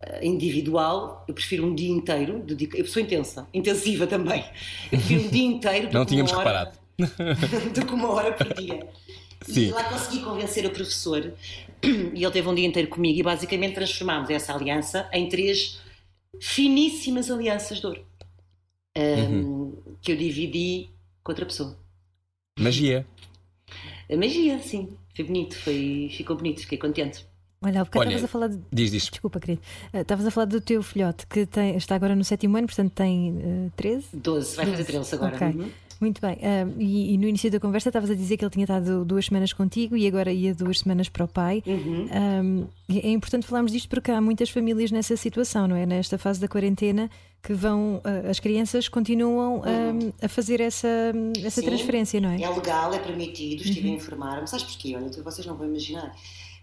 eh, individual, eu prefiro um dia inteiro, dedico- eu sou intensa, intensiva também. Eu prefiro um dia inteiro Não tínhamos hora- reparado. do que uma hora por dia. Sim. E lá consegui convencer o professor e ele teve um dia inteiro comigo e basicamente transformámos essa aliança em três finíssimas alianças de ouro um, que eu dividi com outra pessoa. Magia. A magia, sim, foi bonito, foi, ficou bonito, fiquei contente. Olha, há bocado Olha, estavas a falar de. Diz, diz. Desculpa, querido. Ah, Estavas a falar do teu filhote que tem- está agora no sétimo ano, portanto tem eh, 13. 12, vai fazer 13 agora. Ok. Uhum. Muito bem. Ah, e, e no início da conversa estavas a dizer que ele tinha estado duas semanas contigo e agora ia duas semanas para o pai. Uhum. E é importante falarmos disto porque há muitas famílias nessa situação, não é? Nesta fase da quarentena que vão, ah, as crianças continuam ah, a fazer essa, essa Sim. transferência, não é? É legal, é permitido, estive a informar-me. Sabes porquê? Olha, vocês não vão imaginar.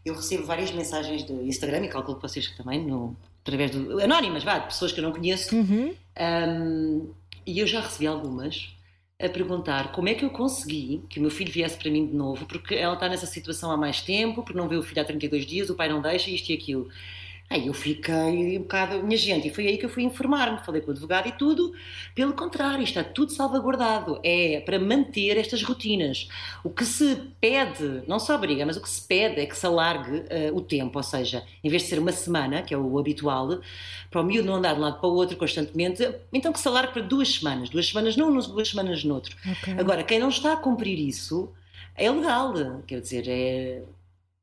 Eu recebo várias mensagens de Instagram e calculo que vocês também, no, através do. anónimas, vá, de pessoas que eu não conheço. Um, e eu já recebi algumas a perguntar como é que eu consegui que o meu filho viesse para mim de novo, porque ela está nessa situação há mais tempo, porque não vê o filho há 32 dias, o pai não deixa, isto e aquilo. Aí eu fiquei um bocado, minha gente, e foi aí que eu fui informar-me, falei com o advogado e tudo. Pelo contrário, está tudo salvaguardado. É para manter estas rotinas. O que se pede, não só obriga, mas o que se pede é que se alargue eh, o tempo, ou seja, em vez de ser uma semana, que é o habitual, para o miúdo não andar de um lado para o outro constantemente, então que se alargue para duas semanas. Duas semanas num, duas semanas no outro. Ok. Agora, quem não está a cumprir isso é legal, quer dizer, é.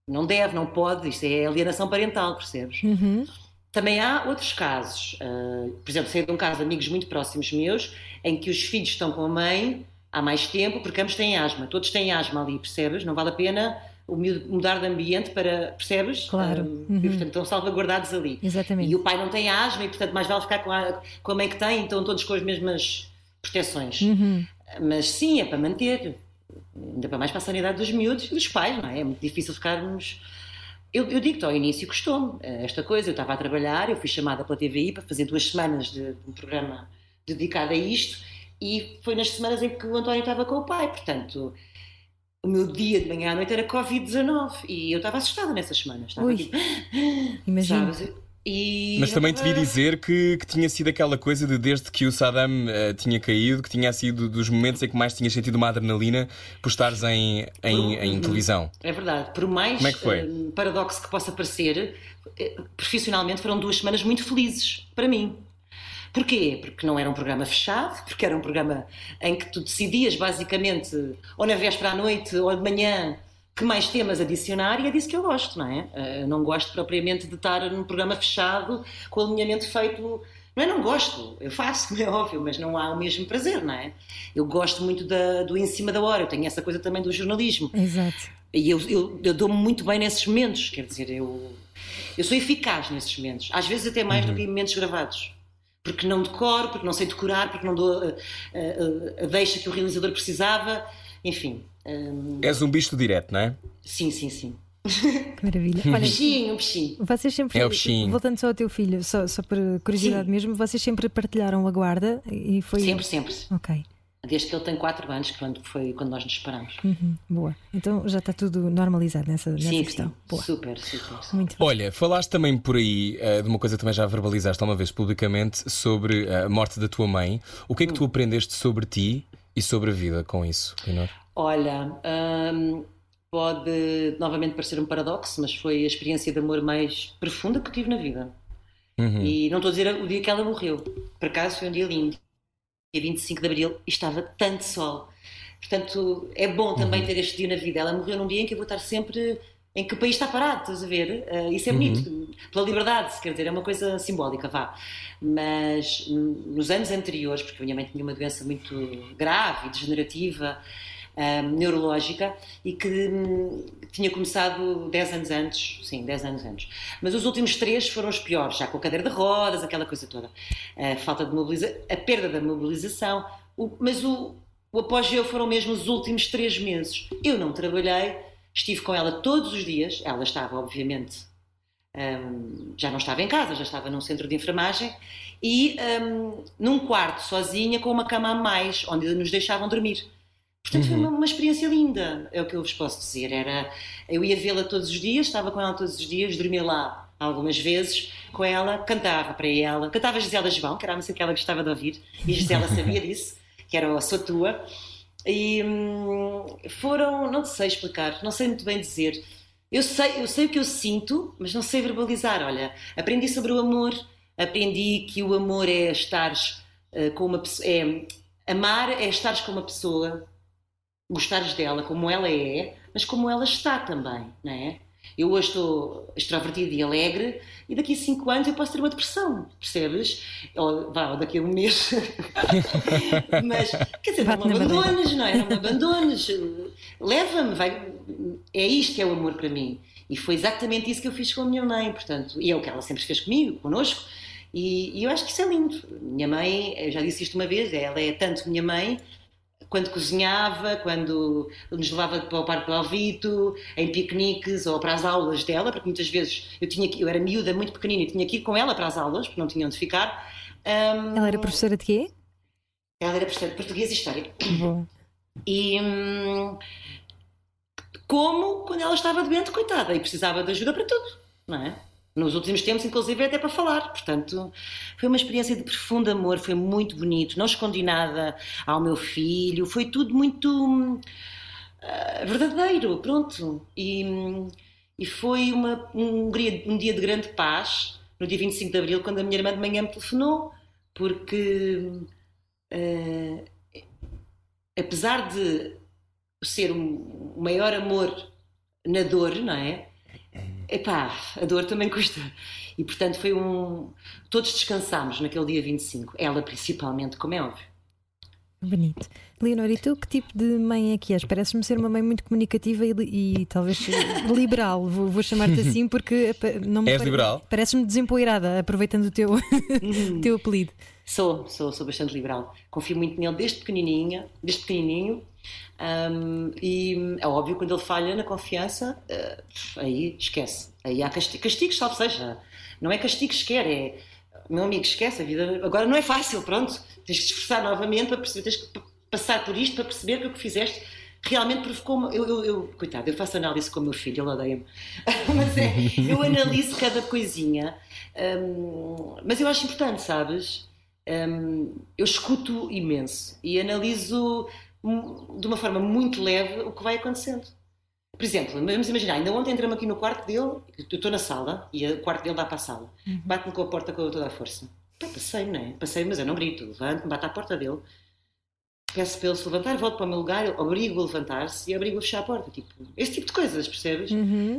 Não deve, não pode, isto é alienação parental, percebes? Uhum. Também há outros casos. ah, por exemplo, sei de um caso de amigos muito próximos meus em que os filhos estão com a mãe há mais tempo porque ambos têm asma. Todos têm asma ali, percebes? Não vale a pena mudar de ambiente para. Percebes? Claro. Ah, Uhum. E portanto estão salvaguardados ali. Exatamente. E o pai não tem asma e portanto mais vale ficar com a, com a mãe que tem, então todos com as mesmas proteções. Uhum. Mas sim, é para manter. Ainda para mais para a sanidade dos miúdos e dos pais, não é? É muito difícil ficarmos. Eu, eu digo-te, ao início custou-me eh, esta coisa. Eu estava a trabalhar, eu fui chamada pela TVI para fazer duas semanas de, de um programa dedicado a isto e foi nas semanas em que o António estava com o pai. Portanto, o meu dia de manhã à noite era Covid-19 e eu estava assustada nessas semanas. Estava Ui. tipo, Imagino. sabes? E Mas também te vi dizer que, que tinha sido aquela coisa de desde que o Saddam eh, tinha caído, que tinha sido dos momentos em que mais tinhas sentido uma adrenalina por estares em, em, em televisão. É verdade. Por mais Como é que foi? eh, paradoxo que possa parecer, eh, profissionalmente foram duas semanas muito felizes para mim. Porquê? Porque não era um programa fechado, porque era um programa em que tu decidias basicamente ou na véspera à noite ou de manhã que mais temas adicionar e é disso que eu gosto, não é? Eh, Eu não gosto propriamente de estar num programa fechado com o alinhamento feito. Não é não gosto, eu faço, é óbvio, mas não há o mesmo prazer, não é? Eu gosto muito da- do em cima da hora, eu tenho essa coisa também do jornalismo. Exato. E eu, eu, eu dou-me muito bem nesses momentos, quer dizer, eu, eu sou eficaz nesses momentos, às vezes até mais do que em momentos gravados. Porque não decoro, porque não sei decorar, porque não dou a, a- a- a deixa que o realizador precisava, enfim. Hum, És um bicho direto, não é? sim, sim, sim. Que maravilha. Olha, Bichinho, um bichinho. vocês sempre. É o bichinho. Voltando só ao teu filho, só, só por curiosidade Sim. mesmo, vocês sempre partilharam a guarda e foi. Sempre, sempre. Ok. Desde que ele tem 4 anos, quando foi quando nós nos separamos. Uhum, boa. Então já está tudo normalizado nessa, nessa sim, questão. sim. Boa. Super, super. Muito bem. Olha, falaste também por aí eh, de uma coisa que também já verbalizaste uma vez publicamente sobre eh, a morte da tua mãe. O que é que tu aprendeste sobre ti e sobre a vida com isso, Leonor? Olha, hum, pode novamente parecer um paradoxo, mas foi a experiência de amor mais profunda que tive na vida. Uhum. E não estou a dizer o dia que ela morreu. Por acaso foi um dia lindo. Dia 25 de Abril e estava tanto sol. Portanto, é bom também ter este dia na vida. Ela morreu num dia em que eu vou estar sempre. em que o país está parado, estás a ver? Eh, isso é bonito. Pela liberdade, quer dizer, é uma coisa simbólica, vá. Mas hum, nos anos anteriores, porque a minha mãe tinha uma doença muito grave e degenerativa, hum, neurológica, e que hum, tinha começado 10 anos antes, sim, 10 anos antes. Mas os últimos três foram os piores, já com a cadeira de rodas, aquela coisa toda. A falta de mobilização, a perda da mobilização, o- mas o, o apogeu foram mesmo os últimos três meses. Eu não trabalhei, estive com ela todos os dias, ela estava, obviamente, hum, já não estava em casa, já estava num centro de enfermagem, e hum, num quarto sozinha com uma cama a mais, onde nos deixavam dormir. Portanto, foi uma, uma experiência linda, é o que eu vos posso dizer. Era, eu ia vê-la todos os dias, estava com ela todos os dias, dormia lá algumas vezes com ela, cantava para ela, cantava Gisela João, que era a música que ela gostava de ouvir, e Gisela sabia disso, que era a sua tua. E hum, foram, não sei explicar, não sei muito bem dizer. Eu sei, eu sei o que eu sinto, mas não sei verbalizar. Olha, aprendi sobre o amor, aprendi que o amor é estares eh, com uma pessoa, é amar é estares com uma pessoa, gostares dela como ela é, mas como ela está também, não é? Eu hoje estou extrovertida e alegre e daqui a cinco anos eu posso ter uma depressão, percebes? Ou, vá, ou daqui a um mês. Mas, quer dizer, não me abandones, não é? Não me abandones. Leva-me, vai. É isto que é o amor para mim. E foi exatamente isso que eu fiz com a minha mãe, portanto, e é o que ela sempre fez comigo, connosco. E, e eu acho que isso é lindo. Minha mãe, eu já disse isto uma vez, ela é tanto minha mãe quando cozinhava, quando nos levava para o Parque do Alvito, em piqueniques ou para as aulas dela, porque muitas vezes eu, tinha que, eu era miúda, muito pequenina, e tinha que ir com ela para as aulas, porque não tinha onde ficar. Ahm, Ela era professora de quê? ela era professora de português e história. Boa. E hum, como quando ela estava doente, coitada, e precisava de ajuda para tudo, não é? Nos últimos tempos, inclusive, até para falar. Portanto, foi uma experiência de profundo amor, foi muito bonito. Não escondi nada ao meu filho, foi tudo muito ah, verdadeiro, pronto. E, e foi uma- um, um dia de grande paz, no dia 25 de Abril, quando a minha irmã de manhã me telefonou, porque eh, apesar de ser um maior amor na dor, não é? Epá, a dor também custa. E portanto foi um. Todos descansámos naquele dia 25, ela principalmente, como é óbvio. Bonito. Leonor, e tu que tipo de mãe é que és? Pareces-me ser uma mãe muito comunicativa e, e talvez liberal. Vou, vou chamar-te assim porque não me És pare- liberal? Pareces-me desempoeirada, aproveitando o teu, o teu apelido. Sou, sou, sou bastante liberal. Confio muito nele desde pequenininha, desde pequenininho. Hum, e é óbvio quando ele falha na confiança, eh, aí esquece. Aí há castigos, castigos salvo seja. Não é castigos sequer, é meu amigo, esquece a vida. Agora não é fácil, pronto. Tens que esforçar novamente para perceber, tens que passar por isto para perceber que o que fizeste realmente provocou-me. Eu, eu, eu, coitado, eu faço análise com o meu filho, ele odeia-me. mas é, eu analiso cada coisinha. hum, mas eu acho importante, sabes? Hum, eu escuto imenso e analiso de uma forma muito leve o que vai acontecendo. Por exemplo, vamos imaginar, ainda ontem entramos aqui no quarto dele, eu estou na sala e o quarto dele dá para a sala. Bate-me com a porta com toda a força. Pá, passei, não é? Passei, mas eu não grito. Levanto-me, bato à porta dele. peço para ele se levantar, volto para o meu lugar, eu obrigo a levantar-se e obrigo a fechar a porta. Tipo, esse tipo de coisas, percebes?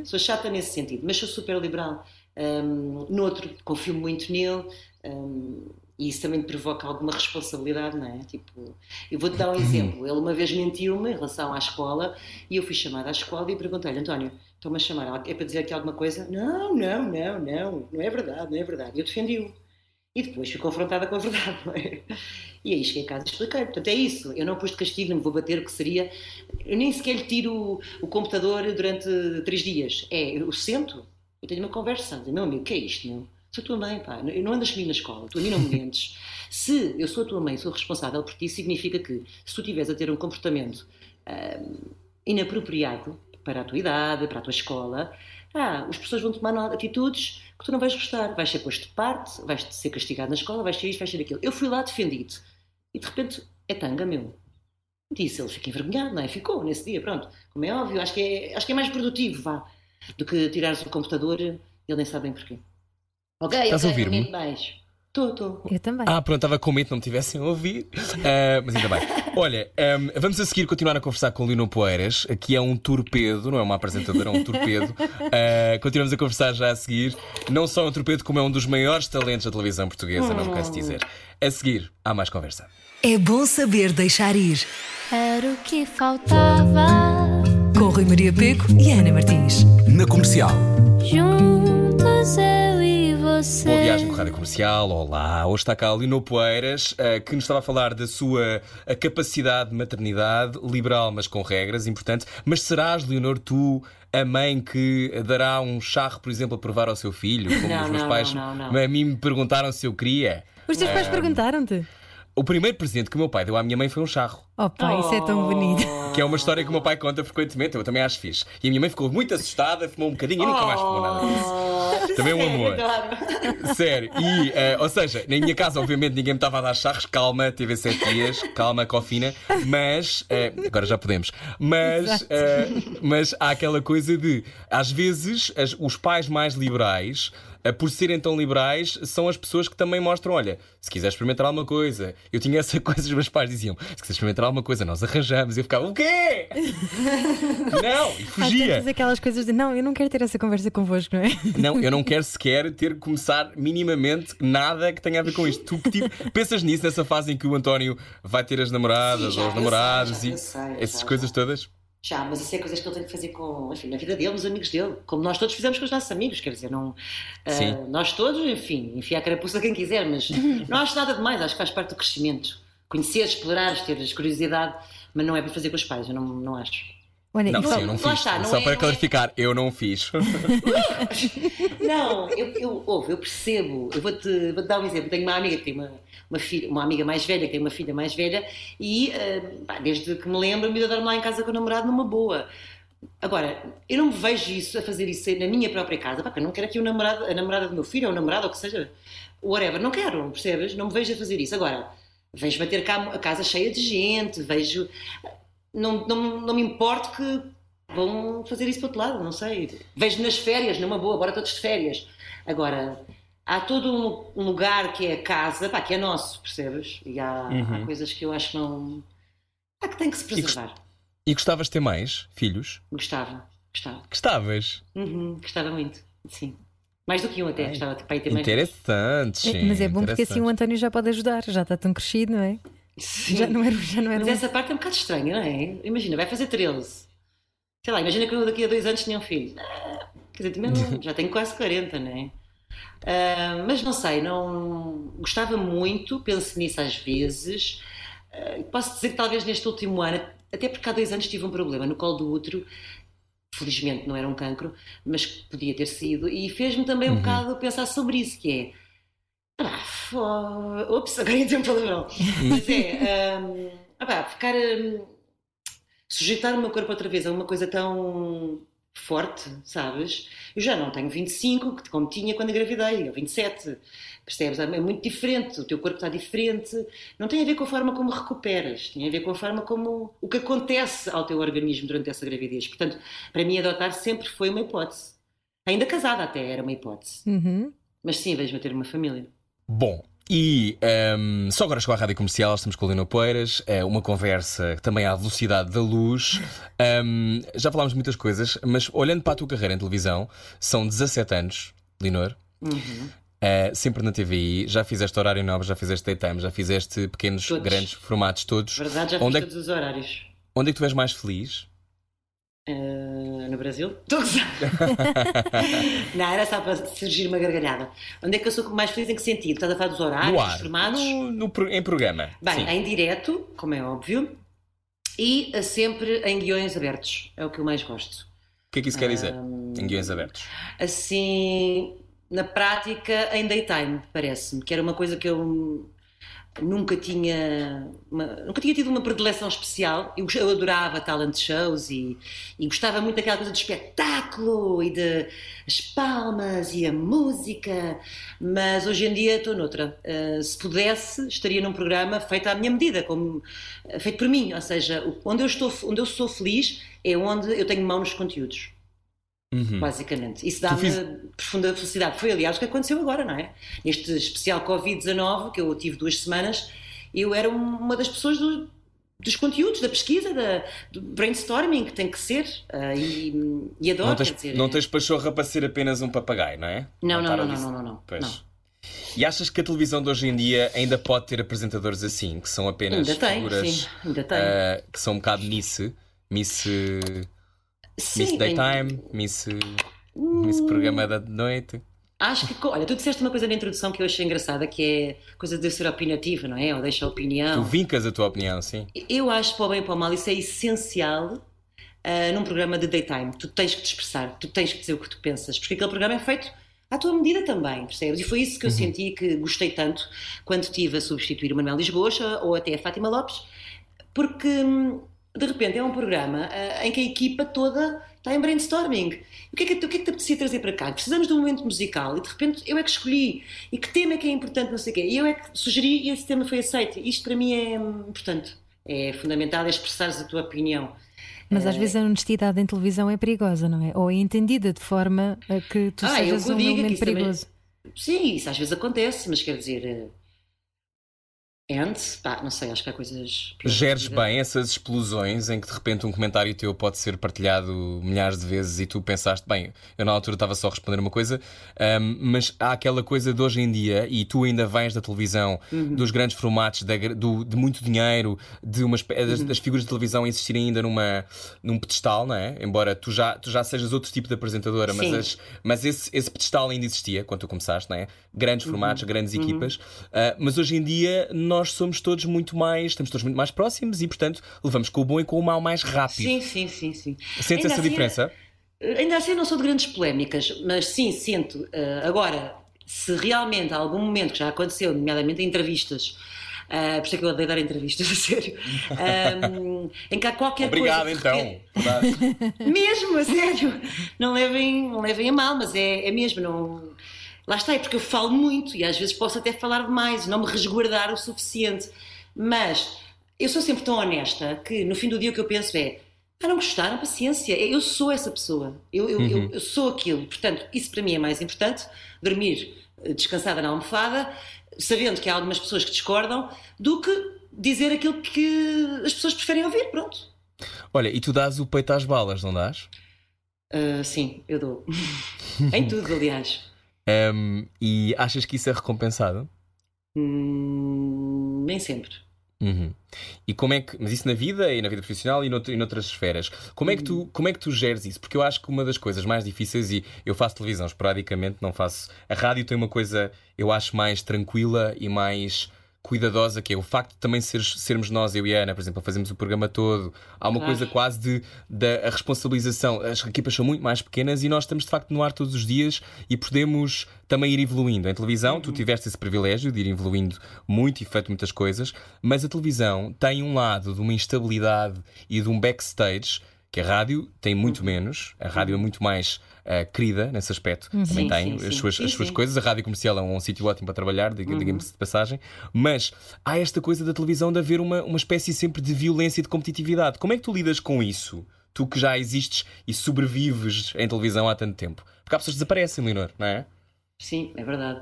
Sou chata nesse sentido, mas sou super liberal. Um, no outro, confio muito nele. Um, e isso também provoca alguma responsabilidade, não é? Tipo, eu vou-te dar um exemplo. Ele uma vez mentiu-me em relação à escola e eu fui chamada à escola e perguntei-lhe, António, estão-me a chamar, é para dizer aqui alguma coisa? Não, não, não, não, não é verdade, não é verdade. Eu defendi-o. E depois fui confrontada com a verdade, não é? E aí cheguei a casa e expliquei. Portanto, é isso. Eu não pus de castigo, não me vou bater, o que seria. Eu nem sequer lhe tiro o, computador durante três dias. É, eu sento, eu tenho uma conversa. Meu amigo, o que é isto, meu? Sou tua mãe, pá. Eu não andas comigo na escola, tu a mim não me mentes. Se eu sou a tua mãe, sou responsável por ti, significa que se tu estiveres a ter um comportamento hum, inapropriado para a tua idade, para a tua escola, ah, as pessoas vão tomar atitudes que tu não vais gostar. Vais ser posto de parte, vais ser castigado na escola, vais ser isto, vais ser aquilo. Eu fui lá defendido e de repente é tanga, meu. Disse, ele fica envergonhado, não é? Ficou nesse dia, pronto. Como é óbvio, acho que é, acho que é mais produtivo, vá, do que tirares o computador e ele nem sabe bem porquê. Ok, Estás a ouvir-me? mais. Estou, estou. Eu também. Ah, pronto, estava com medo que não me tivessem a ouvir. Ah, mas ainda bem. Olha, ahm, vamos a seguir continuar a conversar com o Lino Poeiras, que é um torpedo, não é uma apresentadora, é um torpedo. Ah, continuamos a conversar já a seguir. Não só é um torpedo, como é um dos maiores talentos da televisão portuguesa, não me canso de dizer. A seguir, há mais conversa. É bom saber deixar ir. Era o que faltava. Com Rui Maria Peco e Ana Martins. Na comercial. Juntos você. Boa viagem com a Rádio Comercial, olá. Hoje está cá a Lino Poeiras, eh, que nos estava a falar da sua eh, capacidade de maternidade, liberal, mas com regras, importante. Mas serás, Leonor, tu a mãe que dará um charro, por exemplo, a provar ao seu filho? Como Não, os meus não, pais não, não, não. a mim me perguntaram se eu queria. Os teus pais perguntaram-te? O primeiro presente que o meu pai deu à minha mãe foi um charro. Oh, pá, isso é tão bonito. Que é uma história que o meu pai conta frequentemente, eu também acho fixe. E a minha mãe ficou muito assustada, fumou um bocadinho e nunca mais fumou nada disso. Também é um amor. Sério. E, eh, ou seja, na minha casa, obviamente, ninguém me estava a dar charros. Calma, teve sete dias. Calma, cofina. Mas, eh, agora já podemos. Mas, eh, mas há aquela coisa de, às vezes, as- os pais mais liberais. Por serem tão liberais, são as pessoas que também mostram: olha, se quiser experimentar alguma coisa, eu tinha essa coisa, os meus pais diziam: se quiser experimentar alguma coisa, nós arranjamos. E eu ficava: o quê? não! E Há fugia. tantas aquelas coisas de não, eu não quero ter essa conversa convosco, não é? Não, eu não quero sequer ter que começar minimamente nada que tenha a ver com isto. Tu que tipo, pensas nisso nessa fase em que o António vai ter as namoradas Sim, ou os namorados sei, e sei, essas já, coisas já. todas? Já, mas isso é coisas que ele tem que fazer com, enfim, na vida dele, nos amigos dele, como nós todos fizemos com os nossos amigos, quer dizer, não, Sim. nós todos, enfim, enfiar a carapuça a quem quiser, mas não acho nada demais, acho que faz parte do crescimento. Conhecer, explorar, ter curiosidade, mas não é para fazer com os pais, eu não, não acho. Olha, Não, sim, só- eu não fiz. está, não Só é- para é- clarificar, eu não fiz. Não, eu, eu, ouve, eu percebo. Eu vou-te vou dar um exemplo. Tenho uma amiga que tem uma, uma, filha, uma amiga mais velha, que tem uma filha mais velha, e ah, pá, desde que me lembro, me dorme lá em casa com o namorado numa boa. Agora, eu não me vejo isso a fazer isso na minha própria casa. Pá, eu não quero aqui o namorado, a namorada do meu filho, ou o namorado, ou o que seja, whatever. Não quero, percebes? Não me vejo a fazer isso. Agora, vejo bater cá a casa cheia de gente, vejo. Não, não, não me importo que vão fazer isso para outro lado, não sei. Vejo nas férias, numa boa, agora todos de férias. Agora, há todo um, lugar que é a casa, pá, que é nosso, percebes? E há, há coisas que eu acho que não. Há que tem que se preservar. E gostavas de ter mais filhos? Gostava, gostava. Gostavas? Uhum, gostava muito, sim. Mais do que um até, gostava de pai ter mais. Interessante. sim, mas é bom porque assim o. António já pode ajudar, já está tão crescido, não é? Sim. Já não era, já não era Mas um- essa parte é um bocado estranha, não é? Imagina, vai fazer 13. Sei lá, imagina que eu daqui a dois anos tinha um filho. Ah, quer dizer, também já tenho quase 40, não é? Ah, mas não sei, não gostava muito, penso nisso às vezes. Ah, posso dizer que talvez neste último ano, até porque há dois anos tive um problema no colo do útero, felizmente não era um cancro, mas podia ter sido, e fez-me também um bocado pensar sobre isso, que é ah, Ops, agora entrei um palavrão. Mas é, hum, ah pá, ficar. hum, sujeitar o meu corpo outra vez a uma coisa tão forte, sabes? Eu já não tenho 25, que- como tinha quando engravidei, ou 27. Percebes? É muito diferente, o teu corpo está diferente. Não tem a ver com a forma como recuperas, tem a ver com a forma como. o que acontece ao teu organismo durante essa gravidez. Portanto, para mim, adotar sempre foi uma hipótese. Ainda casada até era uma hipótese. Uhum. Mas sim, vejo-me a ter uma família. Bom, E um, só agora chegou à rádio comercial, estamos com o Lino Poeiras, é uma conversa também à velocidade da luz. Um, já falámos de muitas coisas, mas olhando para a tua carreira em televisão, são 17 anos, Linor. Uhum. Uh, sempre na TVI, já fizeste horário nobre, já fizeste daytime, já fizeste pequenos, Todos. grandes formatos todos. Verdade, já onde, fiz é, todos os horários. onde é que tu és mais feliz? Uh, no Brasil? Estou a gozar. Não, era só para surgir uma gargalhada. Onde é que eu sou mais feliz? Em que sentido? Estás a falar dos horários, no dos ar, formatos? no, no em programa. Bem, Sim. em direto, como é óbvio, e uh, sempre em guiões abertos. É o que eu mais gosto. O que é que isso quer dizer? Em guiões abertos. Assim, na prática, em daytime, parece-me, que era uma coisa que eu nunca tinha uma- nunca tinha tido uma predileção especial. Eu, eu adorava talent shows e, e gostava muito daquela coisa do espetáculo e de as palmas e a música mas hoje em dia estou noutra. Uh, se pudesse estaria num programa feito à minha medida como feito por mim. Ou seja onde eu estou onde eu sou feliz é onde eu tenho mão nos conteúdos Uhum. basicamente. Isso dá-me fiz- profunda felicidade. Foi, aliás, o que aconteceu agora, não é? Neste especial Covid-19, que eu tive duas semanas, eu era um- uma das pessoas do- dos conteúdos, da pesquisa, da, do brainstorming, que tem que ser, ah, e, e adoro, Não tens, dizer... não tens pachorra para ser apenas um papagaio, não é? Não, não, não, não, não, não, não. Não. E achas que a televisão de hoje em dia ainda pode ter apresentadores assim, que são apenas Ainda tem, figuras sim, ainda tem. ah, que são um bocado Miss, Miss, sim, Miss Daytime, Miss, Miss Programa da Noite? Acho que, olha, tu disseste uma coisa na introdução que eu achei engraçada, que é coisa de ser opinativa, não é? Ou deixa a opinião. Tu vincas a tua opinião, sim. Eu acho, para o bem e para o mal, isso é essencial ah, num programa de daytime. Tu tens que te expressar, tu tens que dizer o que tu pensas, porque aquele programa é feito à tua medida também, percebes? E foi isso que eu senti que gostei tanto quando estive a substituir o Manuel Lisboa ou até a Fátima Lopes, porque hum, de repente é um programa ah, em que a equipa toda está em brainstorming. O que, é que, o que é que te apetecia trazer para cá? Precisamos de um momento musical e de repente eu é que escolhi. E que tema é que é importante, não sei o quê. E eu é que sugeri e esse tema foi aceito. Isto para mim é hum, importante. É fundamental é expressares a tua opinião. Mas às vezes a honestidade em televisão é perigosa, não é? Ou é entendida de forma a que tu Ah, eu sejas que um que elemento isso também- perigoso. Sim, isso às vezes acontece, mas quer dizer. And, pá, não sei, acho que há coisas. Geres bem essas explosões em que de repente um comentário teu pode ser partilhado milhares de vezes e tu pensaste, bem, eu na altura estava só a responder uma coisa, ahm, mas há aquela coisa de hoje em dia, e tu ainda vens da televisão, Uhum. dos grandes formatos, da do- de muito dinheiro, de uma, espé- Uhum. das, das figuras de televisão existirem ainda numa, num pedestal, não é? Embora tu já, tu já sejas outro tipo de apresentadora, mas, as- mas esse, esse pedestal ainda existia quando tu começaste, não é? Grandes Uhum. formatos, grandes equipas, Ah, mas hoje em dia nós somos todos muito mais, estamos todos muito mais próximos e, portanto, levamos com o bom e com o mau mais rápido. Sim, sim, sim, sim. Sentes Ainda essa assim, diferença? eh, Ainda assim, eu não sou de grandes polémicas, mas sim, sinto. eh, agora, se realmente há algum momento que já aconteceu, nomeadamente em entrevistas, eh, por isso é que eu odeio dar entrevistas, a sério, ehm, em que há qualquer Obrigado, coisa. de então. Mesmo, a sério. Não levem, não levem a mal, mas é, é mesmo. Não... Lá está, é porque eu falo muito e às vezes posso até falar demais, não me resguardar o suficiente. Mas eu sou sempre tão honesta que no fim do dia o que eu penso é: ah, não gostaram, paciência, eu sou essa pessoa, eu, eu, eu- eu sou aquilo. Portanto, isso para mim é mais importante: dormir eh, descansada na almofada, sabendo que há algumas pessoas que discordam, do que dizer aquilo que as pessoas preferem ouvir. Pronto. Olha, e tu dás o peito às balas, não dás? Ah, sim, eu dou. em tudo, aliás. Ahm, e achas que isso é recompensado? Hum, nem sempre. Uhum. E como é que. Mas isso na vida e na vida profissional e, nout- e noutras esferas. Como é, que tu, como é que tu geres isso? Porque eu acho que uma das coisas mais difíceis, e eu faço televisão esporadicamente, não faço. A rádio tem uma coisa, eu acho, mais tranquila e mais cuidadosa, que é o facto de também seres- sermos nós, eu e a Ana, por exemplo, fazemos o programa todo. Há uma Claro. coisa quase de da a responsabilização. As equipas são muito mais pequenas e nós estamos de facto no ar todos os dias e podemos também ir evoluindo. Em televisão, tu tiveste esse privilégio de ir evoluindo muito e feito muitas coisas, mas a televisão tem um lado de uma instabilidade e de um backstage que a rádio tem muito menos. A rádio é muito mais ah, querida nesse aspecto. Também Sim, tem sim, as suas, Sim, as suas coisas. A rádio comercial é um, sítio ótimo para trabalhar, diga- diga-me de passagem. Mas há esta coisa da televisão de haver uma, uma espécie sempre de violência e de competitividade. Como é que tu lidas com isso? Tu que já existes e sobrevives em televisão há tanto tempo. Porque há pessoas que desaparecem, Leonor, não é? Sim, é verdade.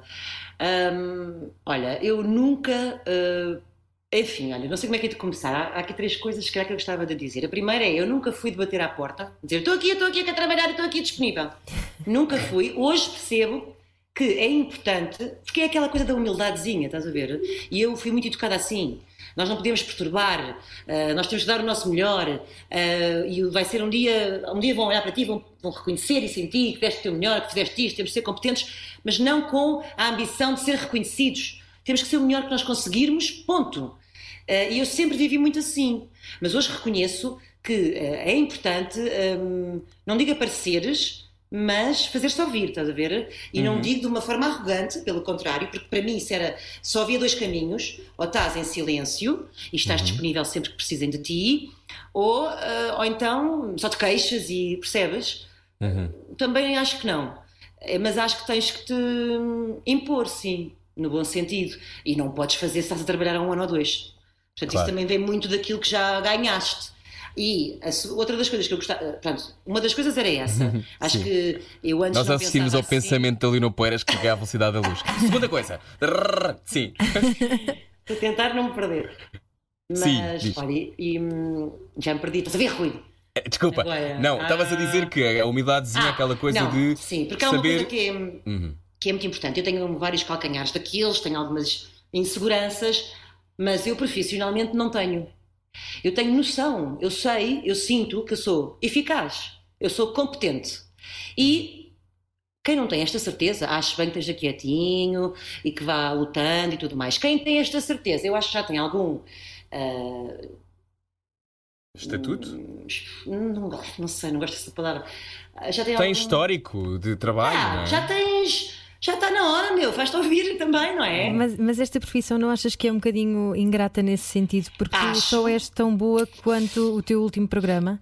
Hum, olha, eu nunca. uh, enfim, olha, não sei como é que é de começar. Há, há aqui três coisas que, que eu gostava de dizer. A primeira é: eu nunca fui de bater à porta, dizer estou aqui, estou aqui, quero trabalhar, estou aqui disponível. nunca fui. Hoje percebo que é importante, porque é aquela coisa da humildadezinha, estás a ver? E eu fui muito educada assim. Nós não podemos perturbar, uh, nós temos de dar o nosso melhor, uh, e vai ser um dia, um dia vão olhar para ti, vão, vão reconhecer e sentir que deste o teu melhor, que fizeste isto, temos de ser competentes, mas não com a ambição de ser reconhecidos. Temos que ser o melhor que nós conseguirmos, ponto. Uh, e eu sempre vivi muito assim, mas hoje reconheço que é importante, um, não diga pareceres, mas fazer-se ouvir, estás a ver? E uhum. não digo de uma forma arrogante, pelo contrário, porque para mim isso era só havia dois caminhos: ou estás em silêncio e estás uhum. disponível sempre que precisem de ti, ou, uh, ou então só te queixas e percebes. Uhum. Também acho que não, mas acho que tens que te impor, sim, no bom sentido, e não podes fazer se estás a trabalhar há um ano ou dois. Portanto, claro. isso também vem muito daquilo que já ganhaste. E a, outra das coisas que eu gostava. Pronto, uma das coisas era essa. Acho Sim. que eu antes. Nós assistimos ao assim, pensamento da Lino Poeiras que é a velocidade da luz. Segunda coisa. Sim. Vou tentar não me perder. Mas, Sim, olha, e, e, hum, já me perdi. Estás a ver, Rui? É, desculpa, Agora, não, estavas a dizer que a umidadezinha, ah, aquela coisa não, de. Sim, porque há uma coisa que é, uhum. que é muito importante. Eu tenho vários calcanhares daqueles, tenho algumas inseguranças, mas eu profissionalmente não tenho. Eu tenho noção, eu sei, eu sinto que eu sou eficaz, eu sou competente. E quem não tem esta certeza, acho bem que esteja quietinho e que vá lutando e tudo mais. Quem tem esta certeza, eu acho que já tem algum. Uh, Estatuto? Não, não sei, não gosto dessa palavra. Já tem, tem algum... histórico de trabalho, ah, não é? Já tens já está na hora, meu, faz-te ouvir também, não é? Mas, mas, esta profissão não achas que é um bocadinho ingrata nesse sentido? Porque Acho. tu só és tão boa quanto o teu último programa?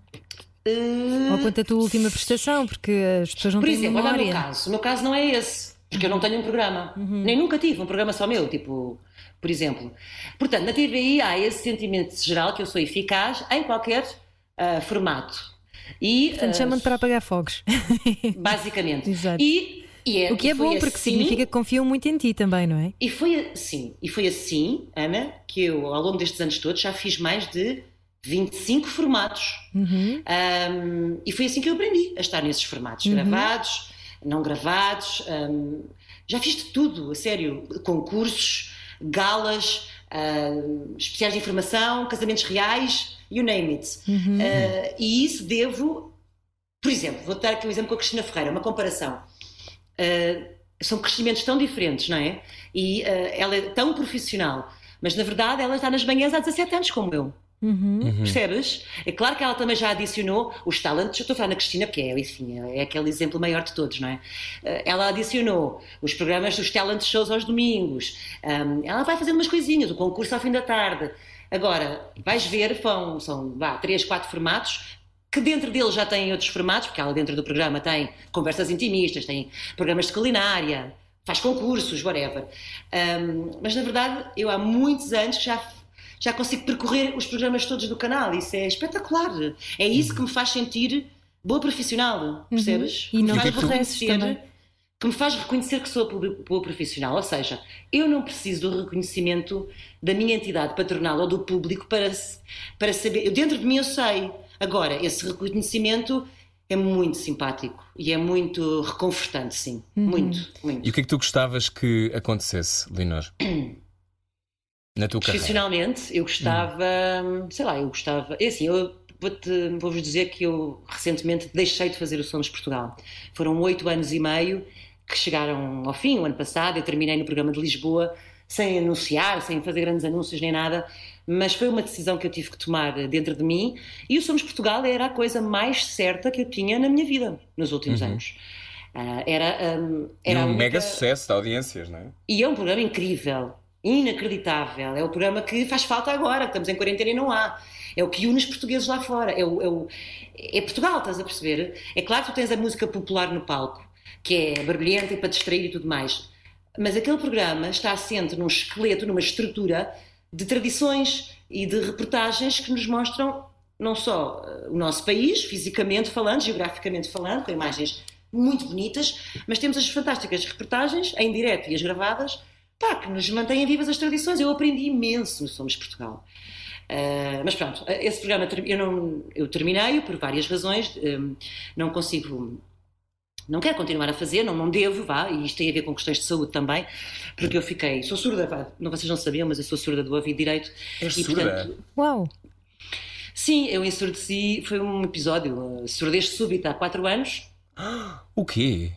Uh... Ou quanto a tua última prestação, porque as pessoas não Por têm exemplo, memória. olha o meu caso. O meu caso não é esse, porque eu não tenho um programa. Uhum. Nem nunca tive um programa só meu, tipo, por exemplo. Portanto, na TVI há esse sentimento geral que eu sou eficaz em qualquer uh, formato. E, Portanto, uh, chamam-te para apagar fogos. Basicamente. Exato. E é, o que é bom, porque assim, significa que confiam muito em ti também, não é? E foi assim, e foi assim, Ana, que eu, ao longo destes anos todos, já fiz mais de 25 formatos. Uhum. Um, e foi assim que eu aprendi a estar nesses formatos, uhum. gravados, não gravados. Um, já fiz de tudo, a sério. Concursos, galas, uh, especiais de informação, casamentos reais, you name it. Uhum. Uh, e isso devo, por exemplo, vou dar aqui um exemplo com a Cristina Ferreira, uma comparação. Uh, são crescimentos tão diferentes, não é? E uh, ela é tão profissional, mas na verdade ela está nas manhãs há 17 anos, como eu. Uhum. uhum. Percebes? É claro que ela também já adicionou os talentos. Eu estou a falar na Cristina, porque é, enfim, é aquele exemplo maior de todos, não é? Uh, ela adicionou os programas dos talent shows aos domingos. Um, ela vai fazendo umas coisinhas, o concurso ao fim da tarde. Agora, vais ver, são, são vá, três, quatro formatos, que dentro dele já tem outros formatos, porque ela dentro do programa tem conversas intimistas, tem programas de culinária, faz concursos, whatever. Um, mas na verdade, eu há muitos anos que já, já consigo percorrer os programas todos do canal. Isso é espetacular. É isso que me faz sentir boa profissional, percebes? Uhum. E não me faz reconhecer, que me faz reconhecer que sou boa profissional. Ou seja, eu não preciso do reconhecimento da minha entidade patronal ou do público para, para saber. Eu, dentro de mim eu sei. Agora, esse reconhecimento é muito simpático e é muito reconfortante, sim. Uhum. Muito, muito. E o que é que tu gostavas que acontecesse, Linor? Na tua Profissionalmente, carreira? eu gostava, uhum. sei lá, eu gostava. É assim, eu vou-vos dizer que eu recentemente deixei de fazer o Somos Portugal. Foram oito anos e meio que chegaram ao fim, o ano passado. Eu terminei no programa de Lisboa sem anunciar, sem fazer grandes anúncios nem nada, mas foi uma decisão que eu tive que tomar dentro de mim. E o Somos Portugal era a coisa mais certa que eu tinha na minha vida nos últimos uhum. anos. Uh, era, um, era e um única... mega sucesso de audiências, não é? E é um programa incrível, inacreditável. É o programa que faz falta agora, estamos em quarentena e não há. É o que une os portugueses lá fora. É, o, é, o, é Portugal, estás a perceber? É claro que tu tens a música popular no palco, que é barulhenta e para distrair e tudo mais. Mas aquele programa está assente num esqueleto, numa estrutura de tradições e de reportagens que nos mostram não só uh, o nosso país, fisicamente falando, geograficamente falando, com imagens muito bonitas, mas temos as fantásticas reportagens em direto e as gravadas, pá, que nos mantêm vivas as tradições. Eu aprendi imenso no Somos Portugal. Uh, mas pronto, esse programa eu, não, eu terminei por várias razões, um, não consigo não quero continuar a fazer, não, não devo, vá, e isto tem a ver com questões de saúde também, porque eu fiquei, sou surda, vá, não, vocês não sabiam, mas eu sou surda do ouvido direito. É e, surda? Portanto, Uau! Sim, eu ensurdeci, foi um episódio, uh, surdez súbita há 4 anos. O quê?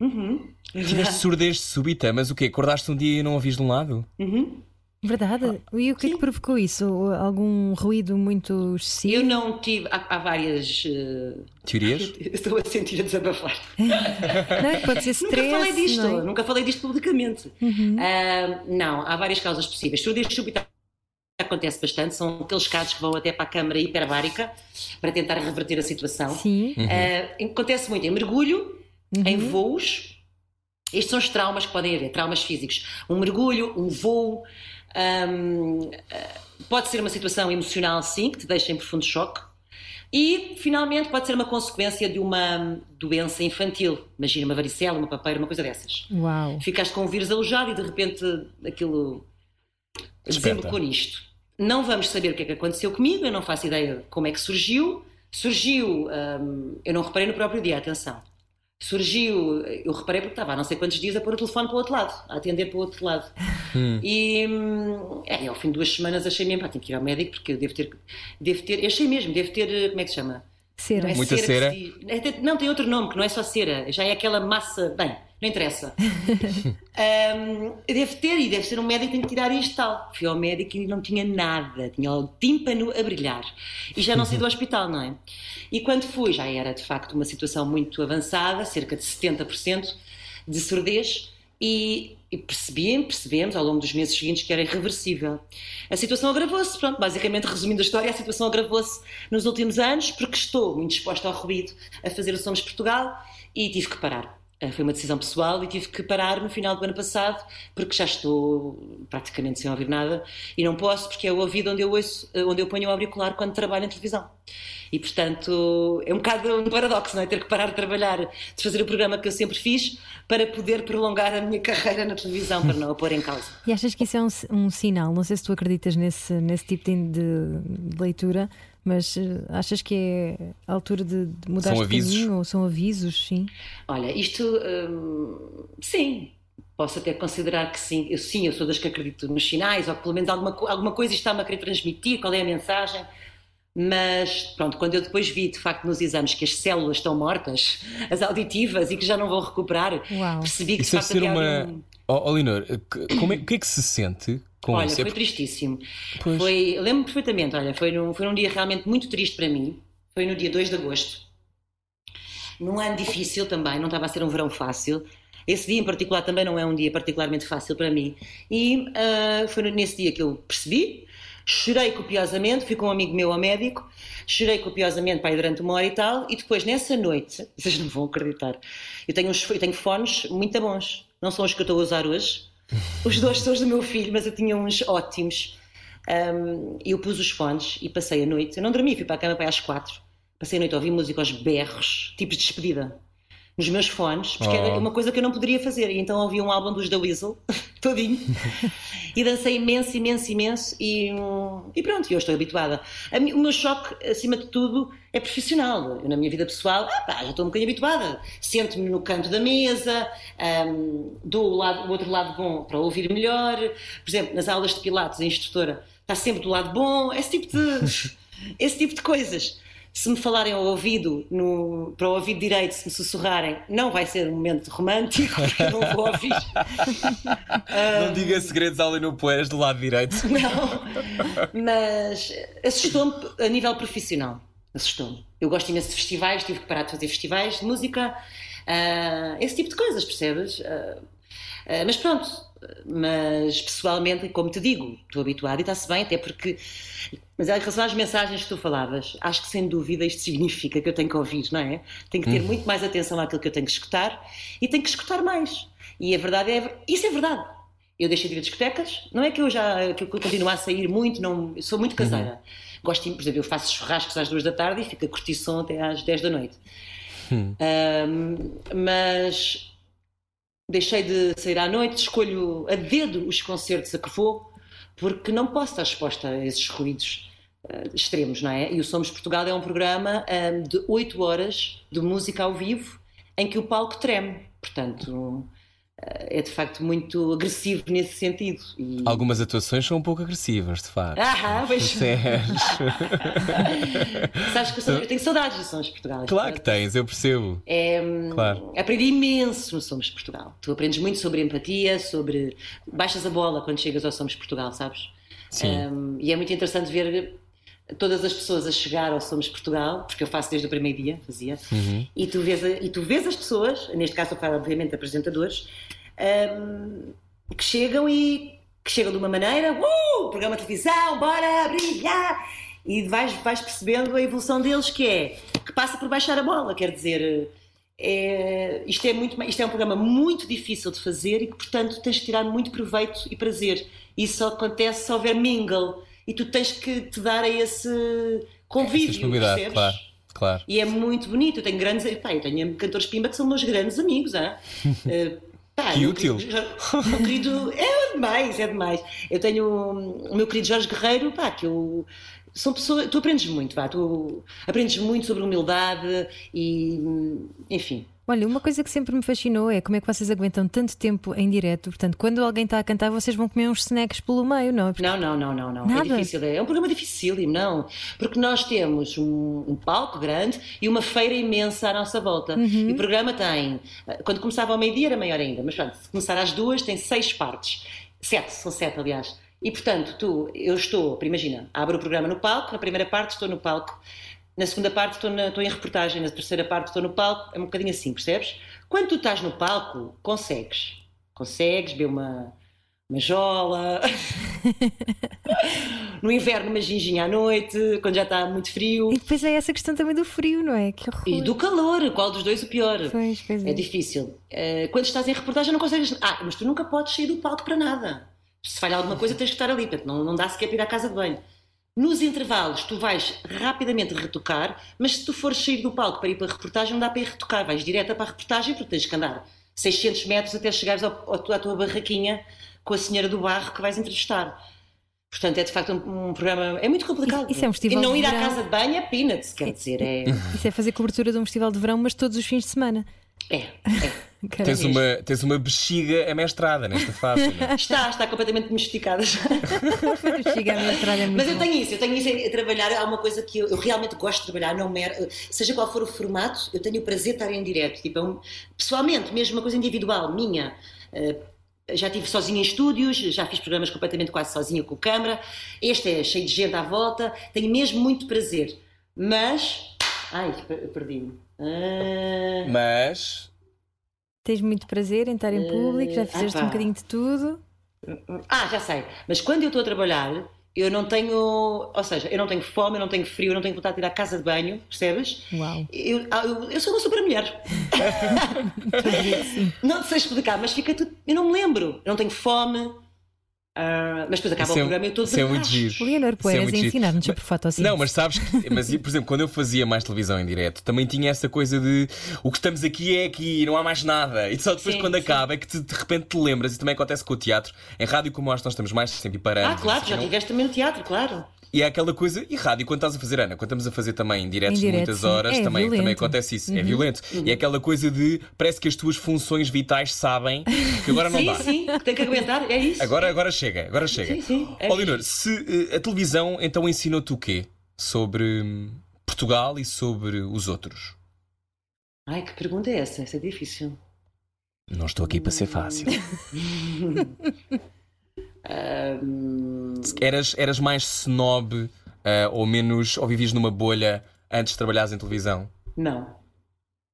Uhum. Tiveste surdez súbita, mas o quê? Acordaste um dia e não ouvis de um lado? Uhum. Verdade? E o que Sim. é que provocou isso? Algum ruído muito excessivo? Eu não tive. Há, há várias. Uh... Teorias? Estou a sentir a desabafar. não, é pode ser stress. Nunca falei disto, é? nunca falei disto publicamente. Uhum. Uh, não, há várias causas possíveis. Surdez súbita acontece bastante, são aqueles casos que vão até para a câmara hiperbárica para tentar reverter a situação. Sim. Uhum. Uh, acontece muito em mergulho, Uhum. em voos. Estes são os traumas que podem haver, traumas físicos. Um mergulho, um voo. Um, pode ser uma situação emocional, sim, que te deixa em profundo choque. E, finalmente, pode ser uma consequência de uma doença infantil. Imagina uma varicela, uma papeira, uma coisa dessas. Uau. Ficaste com um vírus alojado e, de repente, aquilo desembocou nisto. Não vamos saber o que é que aconteceu comigo, eu não faço ideia como é que surgiu. Surgiu, hum, eu não reparei no próprio dia, atenção surgiu, eu reparei porque estava há não sei quantos dias a pôr o telefone para o outro lado, a atender para o outro lado. Hum. E é, ao fim de duas semanas achei mesmo, pá, tenho que ir ao médico porque eu devo ter, devo ter, achei mesmo, devo ter, como é que se chama? Cera. Não é Muita cera? cera? diz- é, Não, tem outro nome, que não é só cera, já é aquela massa, bem, não interessa. Hum, devo ter, e deve ser um médico que tem que tirar isto tal. Fui ao médico e não tinha nada, tinha o tímpano a brilhar. E já não saí do hospital, não é? E quando fui, já era de facto uma situação muito avançada, cerca de 70% de surdez, e, e percebi, percebemos ao longo dos meses seguintes que era irreversível. A situação agravou-se, pronto, basicamente resumindo a história, a situação agravou-se nos últimos anos porque estou muito exposta ao ruído a fazer o Somos Portugal e tive que parar. Eh, Foi uma decisão pessoal e tive que parar no final do ano passado porque já estou praticamente sem ouvir nada e não posso porque é o ouvido onde eu ouço, eh, onde eu ponho o auricular quando trabalho em televisão. E portanto é um bocado um paradoxo, não é? Ter que parar de trabalhar, de fazer o programa que eu sempre fiz para poder prolongar a minha carreira na televisão, para não a pôr em causa. E achas que isso é um, um sinal? Não sei se tu acreditas nesse, nesse tipo de, de leitura, mas eh, achas que é a altura de, de mudar São de avisos? caminho? Ou são avisos, sim. Olha, isto hum, sim. Posso até considerar que sim, eu, sim, eu sou das que acredito nos sinais, ou que pelo menos alguma, alguma coisa está-me a querer transmitir, qual é a mensagem. Mas pronto, quando eu depois vi de facto nos exames que as células estão mortas, as auditivas, e que já não vão recuperar, Uau. percebi que de Isso deve facto ser havia uma. um- Oh, oh, Leonor, como é, o que é que se sente com Olha, isso? É foi tristíssimo. Pois. Foi, eu lembro perfeitamente, olha, foi num, foi num dia realmente muito triste para mim. Foi no dia 2 de agosto. Num ano difícil também, não estava a ser um verão fácil. Esse dia em particular também não é um dia particularmente fácil para mim. E ah, foi nesse dia que eu percebi, chorei copiosamente, fui com um amigo meu ao médico, chorei copiosamente para aí durante uma hora e tal, e depois nessa noite, vocês não vão acreditar, eu tenho, uns, eu tenho fones muito bons, não são os que eu estou a usar hoje, os dois são os do meu filho, mas eu tinha uns ótimos. Um, eu pus os fones e passei a noite. Eu não dormi, fui para a cama para às quatro. Passei a noite a ouvir música aos berros, tipos de despedida, nos meus fones, porque era Oh. uma coisa que eu não poderia fazer. E então ouvi um álbum dos The Weasel, todinho, e dancei imenso, imenso, imenso. E, e pronto, eu estou habituada. O meu choque, acima de tudo, é profissional. Eu, na minha vida pessoal, ah, pá, já estou um bocadinho habituada. Sento-me no canto da mesa, hum, dou o, lado- o outro lado bom para ouvir melhor. Por exemplo, nas aulas de Pilates, a instrutora está sempre do lado bom, esse tipo de, esse tipo de coisas. Se me falarem ao ouvido, no, para o ouvido direito, se me sussurrarem, não vai ser um momento romântico, porque eu não vou ouvir. Não diga segredos ao Leonor Poeiras do lado direito. Não. Mas assustou-me a nível profissional. Assustou-me. Eu gosto imenso de festivais, tive que parar de fazer festivais de música, ah, esse tipo de coisas, percebes? Ah, ah, mas pronto, mas pessoalmente, como te digo, estou habituada e está-se bem, até porque. Mas em relação às mensagens que tu falavas, acho que sem dúvida isto significa que eu tenho que ouvir, não é? Tenho que ter muito mais atenção àquilo que eu tenho que escutar e tenho que escutar mais. E a verdade é. Isso é verdade. Eu deixei de ir a discotecas, não é que eu já que eu continuo a sair muito, não, sou muito caseira. Gosto, de- por exemplo, eu faço churrascos às duas da tarde e fico a curtir som até às 10 da noite. Ahm, mas deixei de sair à noite, escolho a dedo os concertos a que vou, porque não posso estar exposta a esses ruídos ah, extremos, não é? E o Somos Portugal é um programa ahm, de 8 horas de música ao vivo em que o palco treme. Portanto, é de facto muito agressivo nesse sentido. E... Algumas atuações são um pouco agressivas, de facto. Ah, pois. Percebes? Sabes que eu, sou- eu tenho saudades do Somos Portugal. claro que tens, eu percebo. É, Claro. Aprendi imenso no Somos Portugal. Tu aprendes muito sobre empatia, sobre. Baixas a bola quando chegas ao Somos Portugal, sabes? Sim. Hum, e é muito interessante ver todas as pessoas a chegar ao Somos Portugal, porque eu faço desde o primeiro dia, fazia, Uhum. e, tu vês e tu vês as pessoas, neste caso eu falo obviamente de apresentadores, hum, que chegam e que chegam de uma maneira, uh, programa de televisão, bora brilhar! E vais, vais percebendo a evolução deles que é, que passa por baixar a bola, quer dizer, é, isto, é muito, isto é um programa muito difícil de fazer e que, portanto, tens que tirar muito proveito e prazer. Isso só acontece se houver mingle e tu tens que te dar a esse convívio, percebes? claro. Claro. E é muito bonito. Eu tenho grandes. Pá, eu tenho cantores Pimba que são meus grandes amigos. Eh, pá, Que útil. querido meu querido. É demais, é demais. Eu tenho o meu querido Jorge Guerreiro, pá, que eu. São pessoas. Tu aprendes muito, vá. Tu aprendes muito sobre humildade e. Enfim. Olha, uma coisa que sempre me fascinou é como é que vocês aguentam tanto tempo em direto. Portanto, quando alguém está a cantar, vocês vão comer uns snacks pelo meio, não é? Porque- Não, não, não, não, não. Nada? É difícil. É um programa dificílimo, não. Porque nós temos um, um palco grande e uma feira imensa à nossa volta. E o programa tem. Quando começava ao meio-dia era maior ainda, mas pronto, se começar às duas tem seis partes. Sete, são sete, aliás. E portanto, tu, eu estou, imagina, abro o programa no palco, na primeira parte estou no palco, na segunda parte estou, na- estou em reportagem, na terceira parte estou no palco, é um bocadinho assim, percebes? Quando tu estás no palco, consegues. Consegues beber uma, uma jola. no inverno, uma ginginha à noite, quando já está muito frio. E depois é essa questão também do frio, não é? Que horror. E do calor, qual dos dois o pior? Pois, pois é. É difícil. Eh, quando estás em reportagem não consegues. Ah, mas tu nunca podes sair do palco para nada. Se falhar alguma coisa tens que estar ali, portanto não, não dá sequer para ir à casa de banho. Nos intervalos tu vais rapidamente retocar, mas se tu fores sair do palco para ir para a reportagem não dá para ir retocar, vais direto para a reportagem porque tens que andar 600 metros até chegares ao, à tua barraquinha com a senhora do barro que vais entrevistar. Portanto, é de facto um, um programa. É muito complicado. Isso é um festival e não ir à verão. casa de banho é peanuts, quer dizer, é. Isso é fazer cobertura de um festival de verão, mas todos os fins de semana. É, é. Caramba. Tens uma, tens uma bexiga amestrada nesta fase. não é? Está, está completamente domesticada já. Chega a minha estrada é muito Mas eu tenho isso, eu tenho isso em trabalhar. Há uma coisa que eu, eu realmente gosto de trabalhar, não mer... seja qual for o formato, eu tenho o prazer de estar em direto. Tipo, é um- pessoalmente, mesmo uma coisa individual, minha. Eh, já estive sozinha em estúdios, já fiz programas completamente quase sozinha com câmara. Este é cheio de gente à volta, tenho mesmo muito prazer. Mas. Ai, per- perdi-me. Ah, Mas Tens muito prazer em estar em público, já Eh, fizeste ah um bocadinho de tudo. Ah, já sei. Mas quando eu estou a trabalhar, eu não tenho. Ou seja, eu não tenho fome, eu não tenho frio, eu não tenho vontade de ir à casa de banho, percebes? Uau. Eu, ah, eu, eu sou uma super mulher. não sei explicar, mas fica tudo. Eu não me lembro. Eu não tenho fome. Ah, mas depois acaba Isso o é- programa e eu estou isso é muito giro. Leonor Isso é Poeiras giro. ensinar-nos sobre fotossíntese. Não, mas sabes que, mas, por exemplo, quando eu fazia mais televisão em direto, também tinha essa coisa de o que estamos aqui é aqui, não há mais nada. E só depois, Sim, quando sim. acaba, é que te- de repente te lembras. E também acontece com o teatro. Em rádio, como nós, nós estamos mais sempre parando. Ah, claro, já tiveste também no teatro, claro. E é aquela coisa, e rádio, quando estás a fazer, Ana, quando estamos a fazer também em diretos Em direto, muitas sim. horas, É também, também violento. Uhum. acontece isso. É violento. E é aquela coisa de parece que as tuas funções vitais sabem que agora não sim, dá. sim, que tem que aguentar, é isso. Agora, agora chega, agora chega. Sim, sim, é Ó, Leonor, se eh, a televisão então ensinou-te o quê? Sobre hum, Portugal e sobre os outros? Ai, que pergunta é essa? Essa é difícil. Não estou aqui para ser fácil. Ahm, Eras, eras mais snob ah, ou menos, ou vivias numa bolha antes de trabalhares em televisão? Não.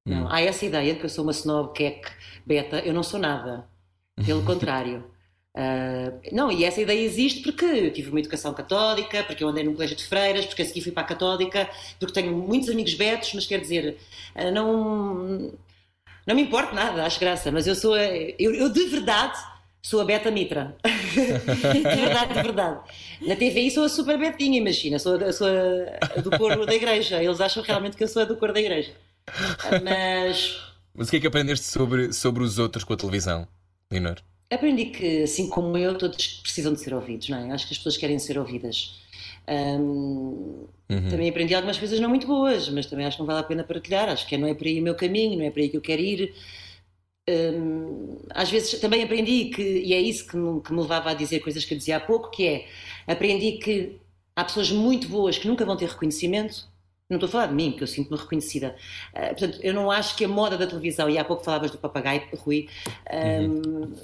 Não. Há essa ideia de que eu sou uma snob, queque, beta. Eu não sou nada. Pelo contrário. Ah, não, e essa ideia existe porque eu tive uma educação católica, porque eu andei num colégio de freiras, porque a seguir fui para a católica, porque tenho muitos amigos betos, mas quer dizer, ah, não, não me importa nada, acho graça, mas eu sou, eu, eu de verdade sou a Beta Mitra. de verdade, de verdade. Na TVI sou a super betinha, imagina, sou, a- sou a, do coro da igreja. Eles acham realmente que eu sou a do coro da igreja. Mas Mas o que é que aprendeste sobre, sobre os outros com a televisão, Leonor? aprendi que, assim como eu, todos precisam de ser ouvidos, não é? Acho que as pessoas querem ser ouvidas. Hum, Também aprendi algumas coisas não muito boas, mas também acho que não vale a pena partilhar. Acho que não é por aí o meu caminho, não é por aí que eu quero ir. Hum, às vezes também aprendi que, e é isso que me, que me levava a dizer coisas que eu dizia há pouco, que é aprendi que há pessoas muito boas que nunca vão ter reconhecimento. Não estou a falar de mim, porque eu sinto-me reconhecida. Ah, portanto, eu não acho que a moda da televisão, e há pouco falavas do papagaio, Rui, hum,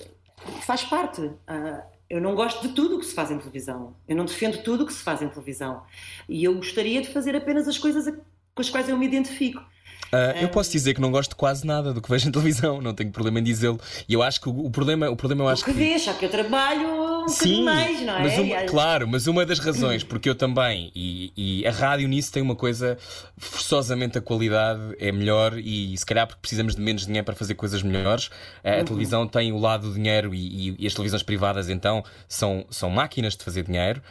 faz parte. Ah, eu não gosto de tudo o que se faz em televisão. Eu não defendo tudo o que se faz em televisão. E eu gostaria de fazer apenas as coisas com as quais eu me identifico. Ah, eu posso dizer que não gosto quase nada do que vejo em televisão, não tenho problema em dizê-lo. E eu acho que o, o problema, o problema eu acho o que vês, só que eu trabalho um bocadinho mais, não é? mas uma- claro, mas uma das razões, porque eu também, e, e a rádio nisso tem uma coisa, forçosamente a qualidade é melhor e se calhar porque precisamos de menos dinheiro para fazer coisas melhores. A Uhum. televisão tem o lado do dinheiro e, e- e as televisões privadas então são, são máquinas de fazer dinheiro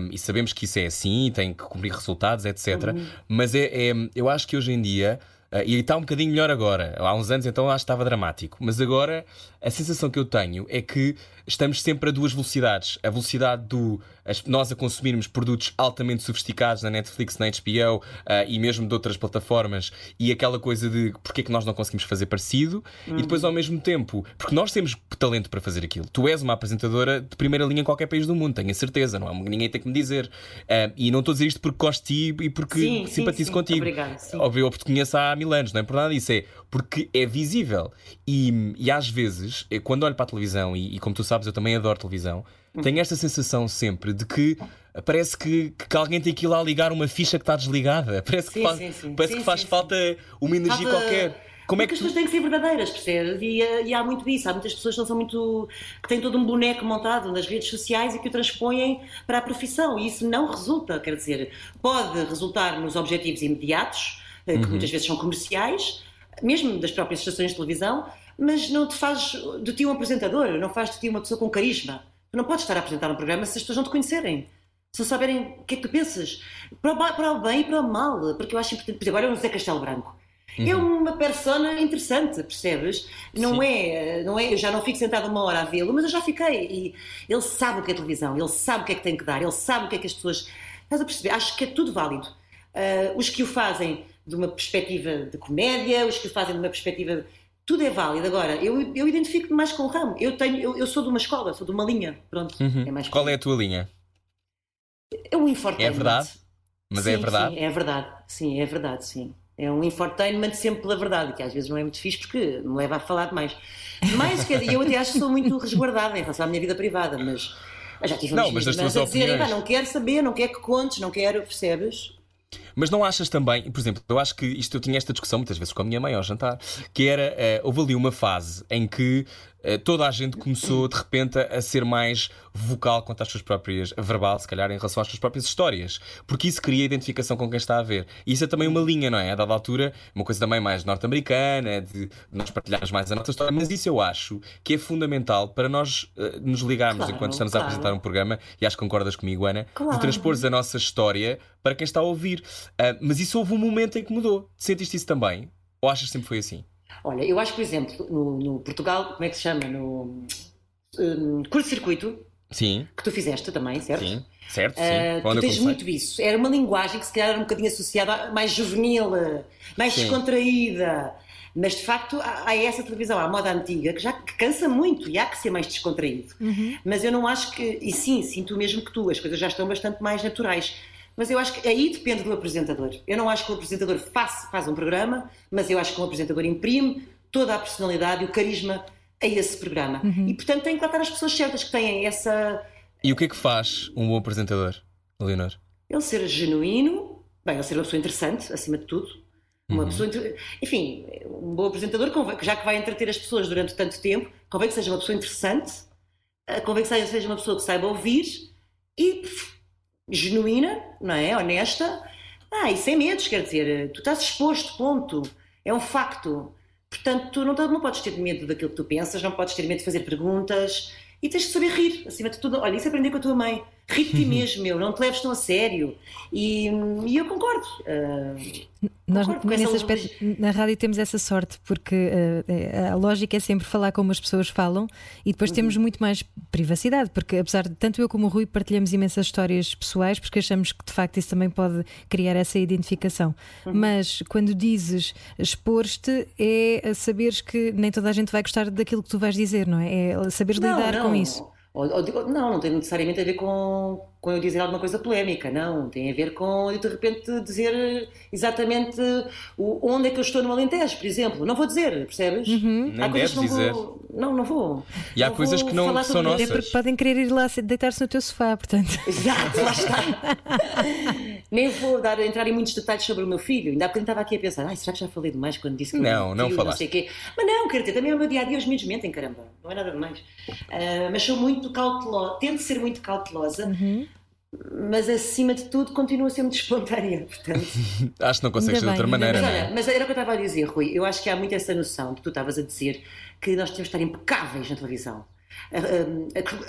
um, e sabemos que isso é assim, tem que cumprir resultados, etc. Uhum. Mas é, é- eu acho que hoje em dia. Uh, e está um bocadinho melhor agora. Há uns anos então acho que estava dramático. Mas agora a sensação que eu tenho é que estamos sempre a duas velocidades. A velocidade do as- nós a consumirmos produtos altamente sofisticados na Netflix, na HBO uh, e mesmo de outras plataformas e aquela coisa de porque é que nós não conseguimos fazer parecido e depois ao mesmo tempo, porque nós temos talento para fazer aquilo. Tu és uma apresentadora de primeira linha em qualquer país do mundo, tenho a certeza, não há ninguém tem que me dizer. Uh, e não estou a dizer isto porque gosto de ti e porque Sim, sim, simpatizo sim. contigo. Obrigada, sim. Óbvio, te conheço há mil anos, não é por nada disso, é porque é visível. E, e às vezes, eh, quando olho para a televisão, e, e como tu sabes, eu também adoro televisão, tenho esta sensação sempre de que parece que, que alguém tem que ir lá ligar uma ficha que está desligada. Parece que Sim, faz, sim, sim. Parece que faz falta uma energia Falta- qualquer. Como é Porque que as pessoas tu... têm que ser verdadeiras, percebes? E, eh, e há muito isso. Há muitas pessoas que não são muito. que têm todo um boneco montado nas redes sociais e que o transpõem para a profissão. E isso não resulta, quer dizer, pode resultar nos objetivos imediatos, eh, Uhum. que muitas vezes são comerciais, mesmo das próprias estações de televisão, mas não te faz de ti um apresentador, não faz de ti uma pessoa com carisma. Tu não podes estar a apresentar um programa se as pessoas não te conhecerem. Se não saberem o que é que tu pensas, para o, para o bem e para o mal, porque eu acho importante. Por exemplo, agora é o José Castelo Branco. É uma persona interessante, percebes? Não Sim. é, não é, eu já não fico sentada uma hora a vê-lo, mas eu já fiquei. E ele sabe o que é televisão, ele sabe o que é que tem que dar, ele sabe o que é que as pessoas. Estás a perceber? Acho que é tudo válido. Ah, os que o fazem de uma perspectiva de comédia, os que o fazem de uma perspectiva. Tudo é válido. Agora, eu, eu identifico-me mais com o ramo. Eu, tenho, eu, eu sou de uma escola, sou de uma linha. Pronto. É mais Qual é a tua linha? é um infotainment. É verdade? Mas sim, é verdade? Sim, é verdade. Sim, é verdade, sim. É um infotainment sempre pela verdade, que às vezes não é muito fixe porque me leva a falar demais. Mas dizer, eu até acho que sou muito resguardada em relação à minha vida privada, mas eu já tive Não, mas das tuas a dizerem, opiniões. "Pá, não quero saber, não quero que contes, não quero, percebes? Mas não achas também, por exemplo, eu acho que isto eu tinha esta discussão muitas vezes com a minha mãe ao jantar, que era, eh, houve ali uma fase em que toda a gente começou de repente a, a ser mais vocal quanto às suas próprias, verbal, se calhar, em relação às suas próprias histórias, porque isso cria identificação com quem está a ver. E isso é também uma linha, não é? A dada altura, uma coisa também mais norte-americana, de nós partilharmos mais a nossa história, mas isso eu acho que é fundamental para nós eh, nos ligarmos Claro, enquanto estamos a claro. apresentar um programa, e acho que concordas comigo, Ana, de Claro. transpores a nossa história para quem está a ouvir. Ah, mas isso houve um momento em que mudou. Sentiste isso também? Ou achas que sempre foi assim? Olha, eu acho que, por exemplo, no, no Portugal, como é que se chama? No um, curto-circuito, Sim, que tu fizeste também, certo? sim. Certo, sim. Ah, Quando tu eu tens muito isso. Era uma linguagem que se calhar era um bocadinho associada a mais juvenil, mais Sim. descontraída. Mas de facto há, há essa televisão, há a moda antiga, que já que cansa muito e há que ser mais descontraído. Mas eu não acho que. E sim, sinto mesmo que tu, as coisas já estão bastante mais naturais. Mas eu acho que aí depende do apresentador. Eu não acho que o apresentador faz, faz um programa, mas eu acho que o apresentador imprime toda a personalidade e o carisma a esse programa. E portanto tem que lá estar as pessoas certas que têm essa. E o que é que faz um bom apresentador, Leonor? Ele ser genuíno, bem, ele ser uma pessoa interessante, acima de tudo. Uma pessoa, inter- enfim, um bom apresentador, já que vai entreter as pessoas durante tanto tempo, convém que seja uma pessoa interessante, eh, convém que seja, uma pessoa que saiba ouvir e genuína, não é? Honesta. Ah, e sem medos, quer dizer, tu estás exposto, ponto. É um facto. Portanto, tu não, não podes ter medo daquilo que tu pensas, não podes ter medo de fazer perguntas e tens de saber rir, acima de tudo. Olha, isso aprendi com a tua mãe. Ri de ti mesmo, meu, não te leves tão a sério. E, e eu concordo. Uh, nós, concordo nesse aspecto, na rádio temos essa sorte, porque uh, a lógica é sempre falar como as pessoas falam e depois temos muito mais privacidade, porque apesar de tanto eu como o Rui partilhamos imensas histórias pessoais, porque achamos que de facto isso também pode criar essa identificação. Mas quando dizes expor-te, é saberes que nem toda a gente vai gostar daquilo que tu vais dizer, não é? É saberes Não, lidar não. com isso. Ou- ou não, não tem necessariamente a ver com, com eu dizer alguma coisa polémica, não. Tem a ver com eu de repente dizer exatamente o, onde é que eu estou no Alentejo, por exemplo. Não vou dizer, percebes? Uhum. Nem Há coisas que não deves vou. Não, não vou. E há Não coisas que não são nossas. É porque podem querer ir lá se- deitar-se no teu sofá, portanto. Exato, lá está. Nem vou dar, entrar em muitos detalhes sobre o meu filho. Ainda há bocadinho estava aqui a pensar, ai, será que já falei demais quando disse que Não, o não filho, falaste. sei quê. Mas não, quer dizer, também é o meu dia a dia, os meus mentem, caramba. Não é nada demais. Ah, mas sou muito cautelosa, tento ser muito cautelosa, Uhum. Mas acima de tudo continuo a ser muito espontânea. Portanto. Acho que não consegues ser de outra maneira, Mas não olha, é? mas era o que eu estava a dizer, Rui. Eu acho que há muito essa noção que tu estavas a dizer que nós temos de estar impecáveis na televisão. A- a-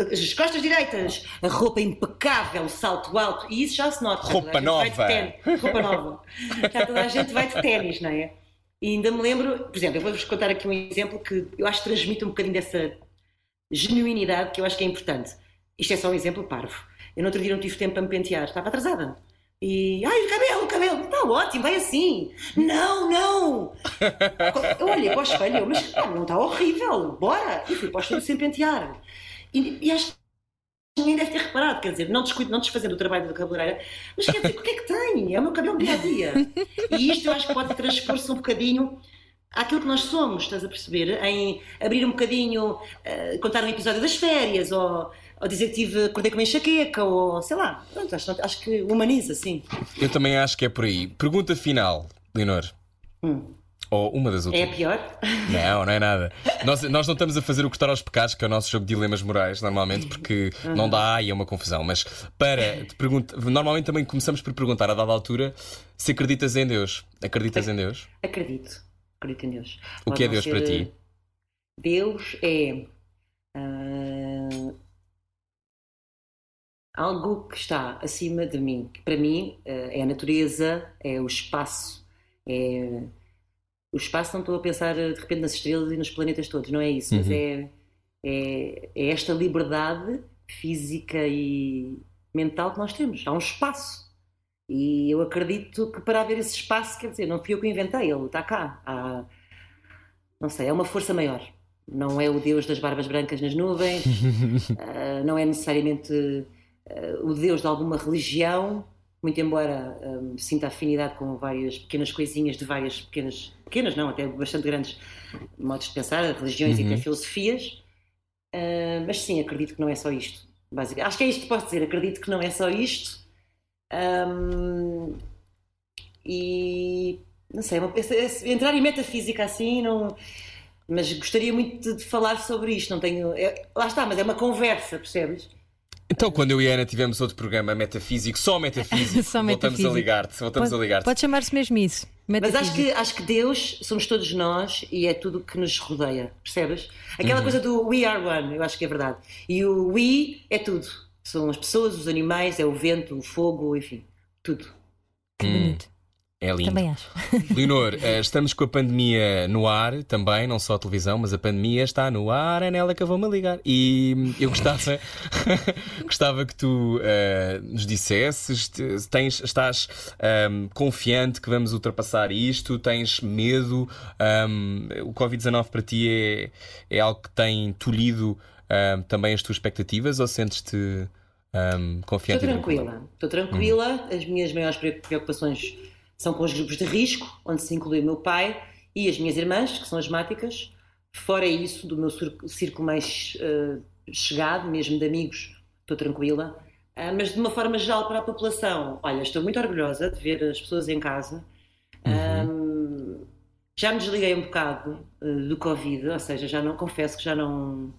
a- As costas direitas, a roupa impecável, o salto alto, e isso já se nota. Roupa Toda a gente vai de nova. Roupa nova. Já toda a gente vai de ténis, não é? E ainda me lembro, por exemplo, eu vou-vos contar aqui um exemplo que eu acho que transmite um bocadinho dessa genuinidade que eu acho que é importante. Isto é só um exemplo parvo. Eu no outro dia não tive tempo para me pentear, estava atrasada. E, ai, o cabelo, o cabelo, está ótimo, vai assim. Não, não! Eu olhei para o espelho, mas pá, não está horrível, bora! E fui para o estúdio sem pentear. E, e acho que ninguém deve ter reparado, quer dizer, não, descuido, não desfazendo o trabalho da cabeleireira, mas quer dizer, o que é que tem? É o meu cabelo dia a dia. E isto eu acho que pode transpor-se um bocadinho àquilo que nós somos, estás a perceber? Em abrir um bocadinho, eh, contar um episódio das férias, ou, ou dizer que tive, acordei com uma enxaqueca, ou sei lá, pronto, acho, acho que humaniza, sim. Eu também acho que é por aí. Pergunta final, Leonor. Hum. Ou uma das É outras. a pior? Não, não é nada. Nós, nós não estamos a fazer o cortar aos pecados, que é o nosso jogo de dilemas morais, normalmente, porque não dá e é uma confusão. Mas para te perguntar, normalmente também começamos por perguntar a dada altura se acreditas em Deus. Acreditas em Deus? Acredito. Acredito em Deus. O Pode que é Deus ser, para ti? eh, Deus é ah, algo que está acima de mim. Que para mim eh, é a natureza, é o espaço. É... O espaço não estou a pensar eh, de repente nas estrelas e nos planetas todos, não é isso. Mas Uhum. é, é, é esta liberdade física e mental que nós temos. Há um espaço. E eu acredito que para haver esse espaço, quer dizer, não fui eu que inventei, ele está cá. Há, não sei, é uma força maior. Não é o Deus das barbas brancas nas nuvens, ah, não é necessariamente o Deus de alguma religião, muito embora ah, sinta afinidade com várias pequenas coisinhas de várias pequenas, pequenas não, até bastante grandes modos de pensar, religiões e até filosofias. Ah, mas sim, acredito que não é só isto. Basicamente. Acho que é isto que posso dizer, acredito que não é só isto. Ahm, e não sei, uma- esse- esse- entrar em metafísica assim, não, mas gostaria muito de, de falar sobre isto. Não tenho, é- lá está, mas é uma conversa, percebes? Então, quando eu e a Ana tivemos outro programa metafísico, só metafísico, Só voltamos metafísico. a ligar-te. Voltamos Pode, a ligar-te. pode chamar-se mesmo isso. Mas acho que, acho que Deus somos todos nós e é tudo o que nos rodeia, percebes? Aquela coisa do we are one, eu acho que é verdade. E o we é tudo. São as pessoas, os animais, é o vento, o fogo, enfim, tudo. Que bonito. É lindo. Também acho. Leonor, eh, estamos com a pandemia no ar também, não só a televisão, mas a pandemia está no ar, é nela que eu vou-me ligar. E hum, eu gostava, gostava que tu eh, nos dissesses: te- se tens, estás hum, confiante que vamos ultrapassar isto? Tens medo? Hum, o Covid-19 para ti é, é algo que tem tolhido hum, também as tuas expectativas ou sentes-te hum, confiante? Estou tranquila? tranquila, estou tranquila. As minhas maiores preocupações são com os grupos de risco, onde se inclui o meu pai e as minhas irmãs, que são asmáticas. Fora isso, do meu círculo mais eh, chegado, mesmo de amigos, estou tranquila. Ah, mas de uma forma geral para a população, olha, estou muito orgulhosa de ver as pessoas em casa. Ahm, já me desliguei um bocado eh, do Covid, ou seja, já não confesso que já não.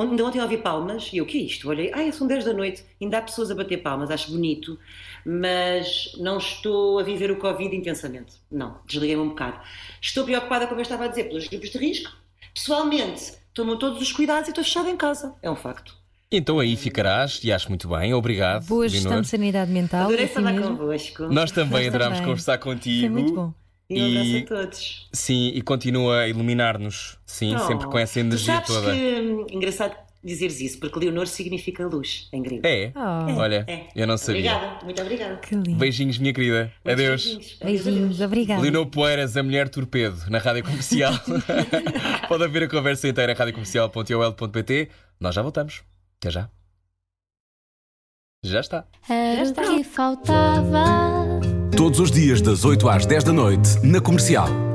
Onde ontem eu ouvi palmas e eu, o que é isto? Olhei, ai, são 10 da noite, ainda há pessoas a bater palmas, acho bonito, mas não estou a viver o Covid intensamente. Não, desliguei-me um bocado. Estou preocupada, como eu estava a dizer, pelos grupos de risco. Pessoalmente, tomo todos os cuidados e estou fechada em casa. É um facto. Então aí ficarás e acho muito bem. Obrigado. Boa gestão de sanidade mental. Adorei assim falar mesmo. convosco. Nós também Nós adorámos também. conversar contigo. Foi muito bom. E um abraço a todos. Sim, e continua a iluminar-nos. Sim, Oh, sempre com essa tu energia sabes toda. que hum, engraçado dizeres isso, porque Leonor significa luz em grego. É? Oh, Olha, É. eu não sabia. Obrigada, muito obrigada. que lindo. Beijinhos, minha querida. Muitos Adeus. beijinhos. Beijinhos, obrigada. Leonor Poeiras, a mulher torpedo, na rádio comercial. Pode haver a conversa inteira em radiocomercial.ol.pt. Nós já voltamos. Até já. Já está. Era o que faltava. Todos os dias, das 8 às 10 da noite, na comercial.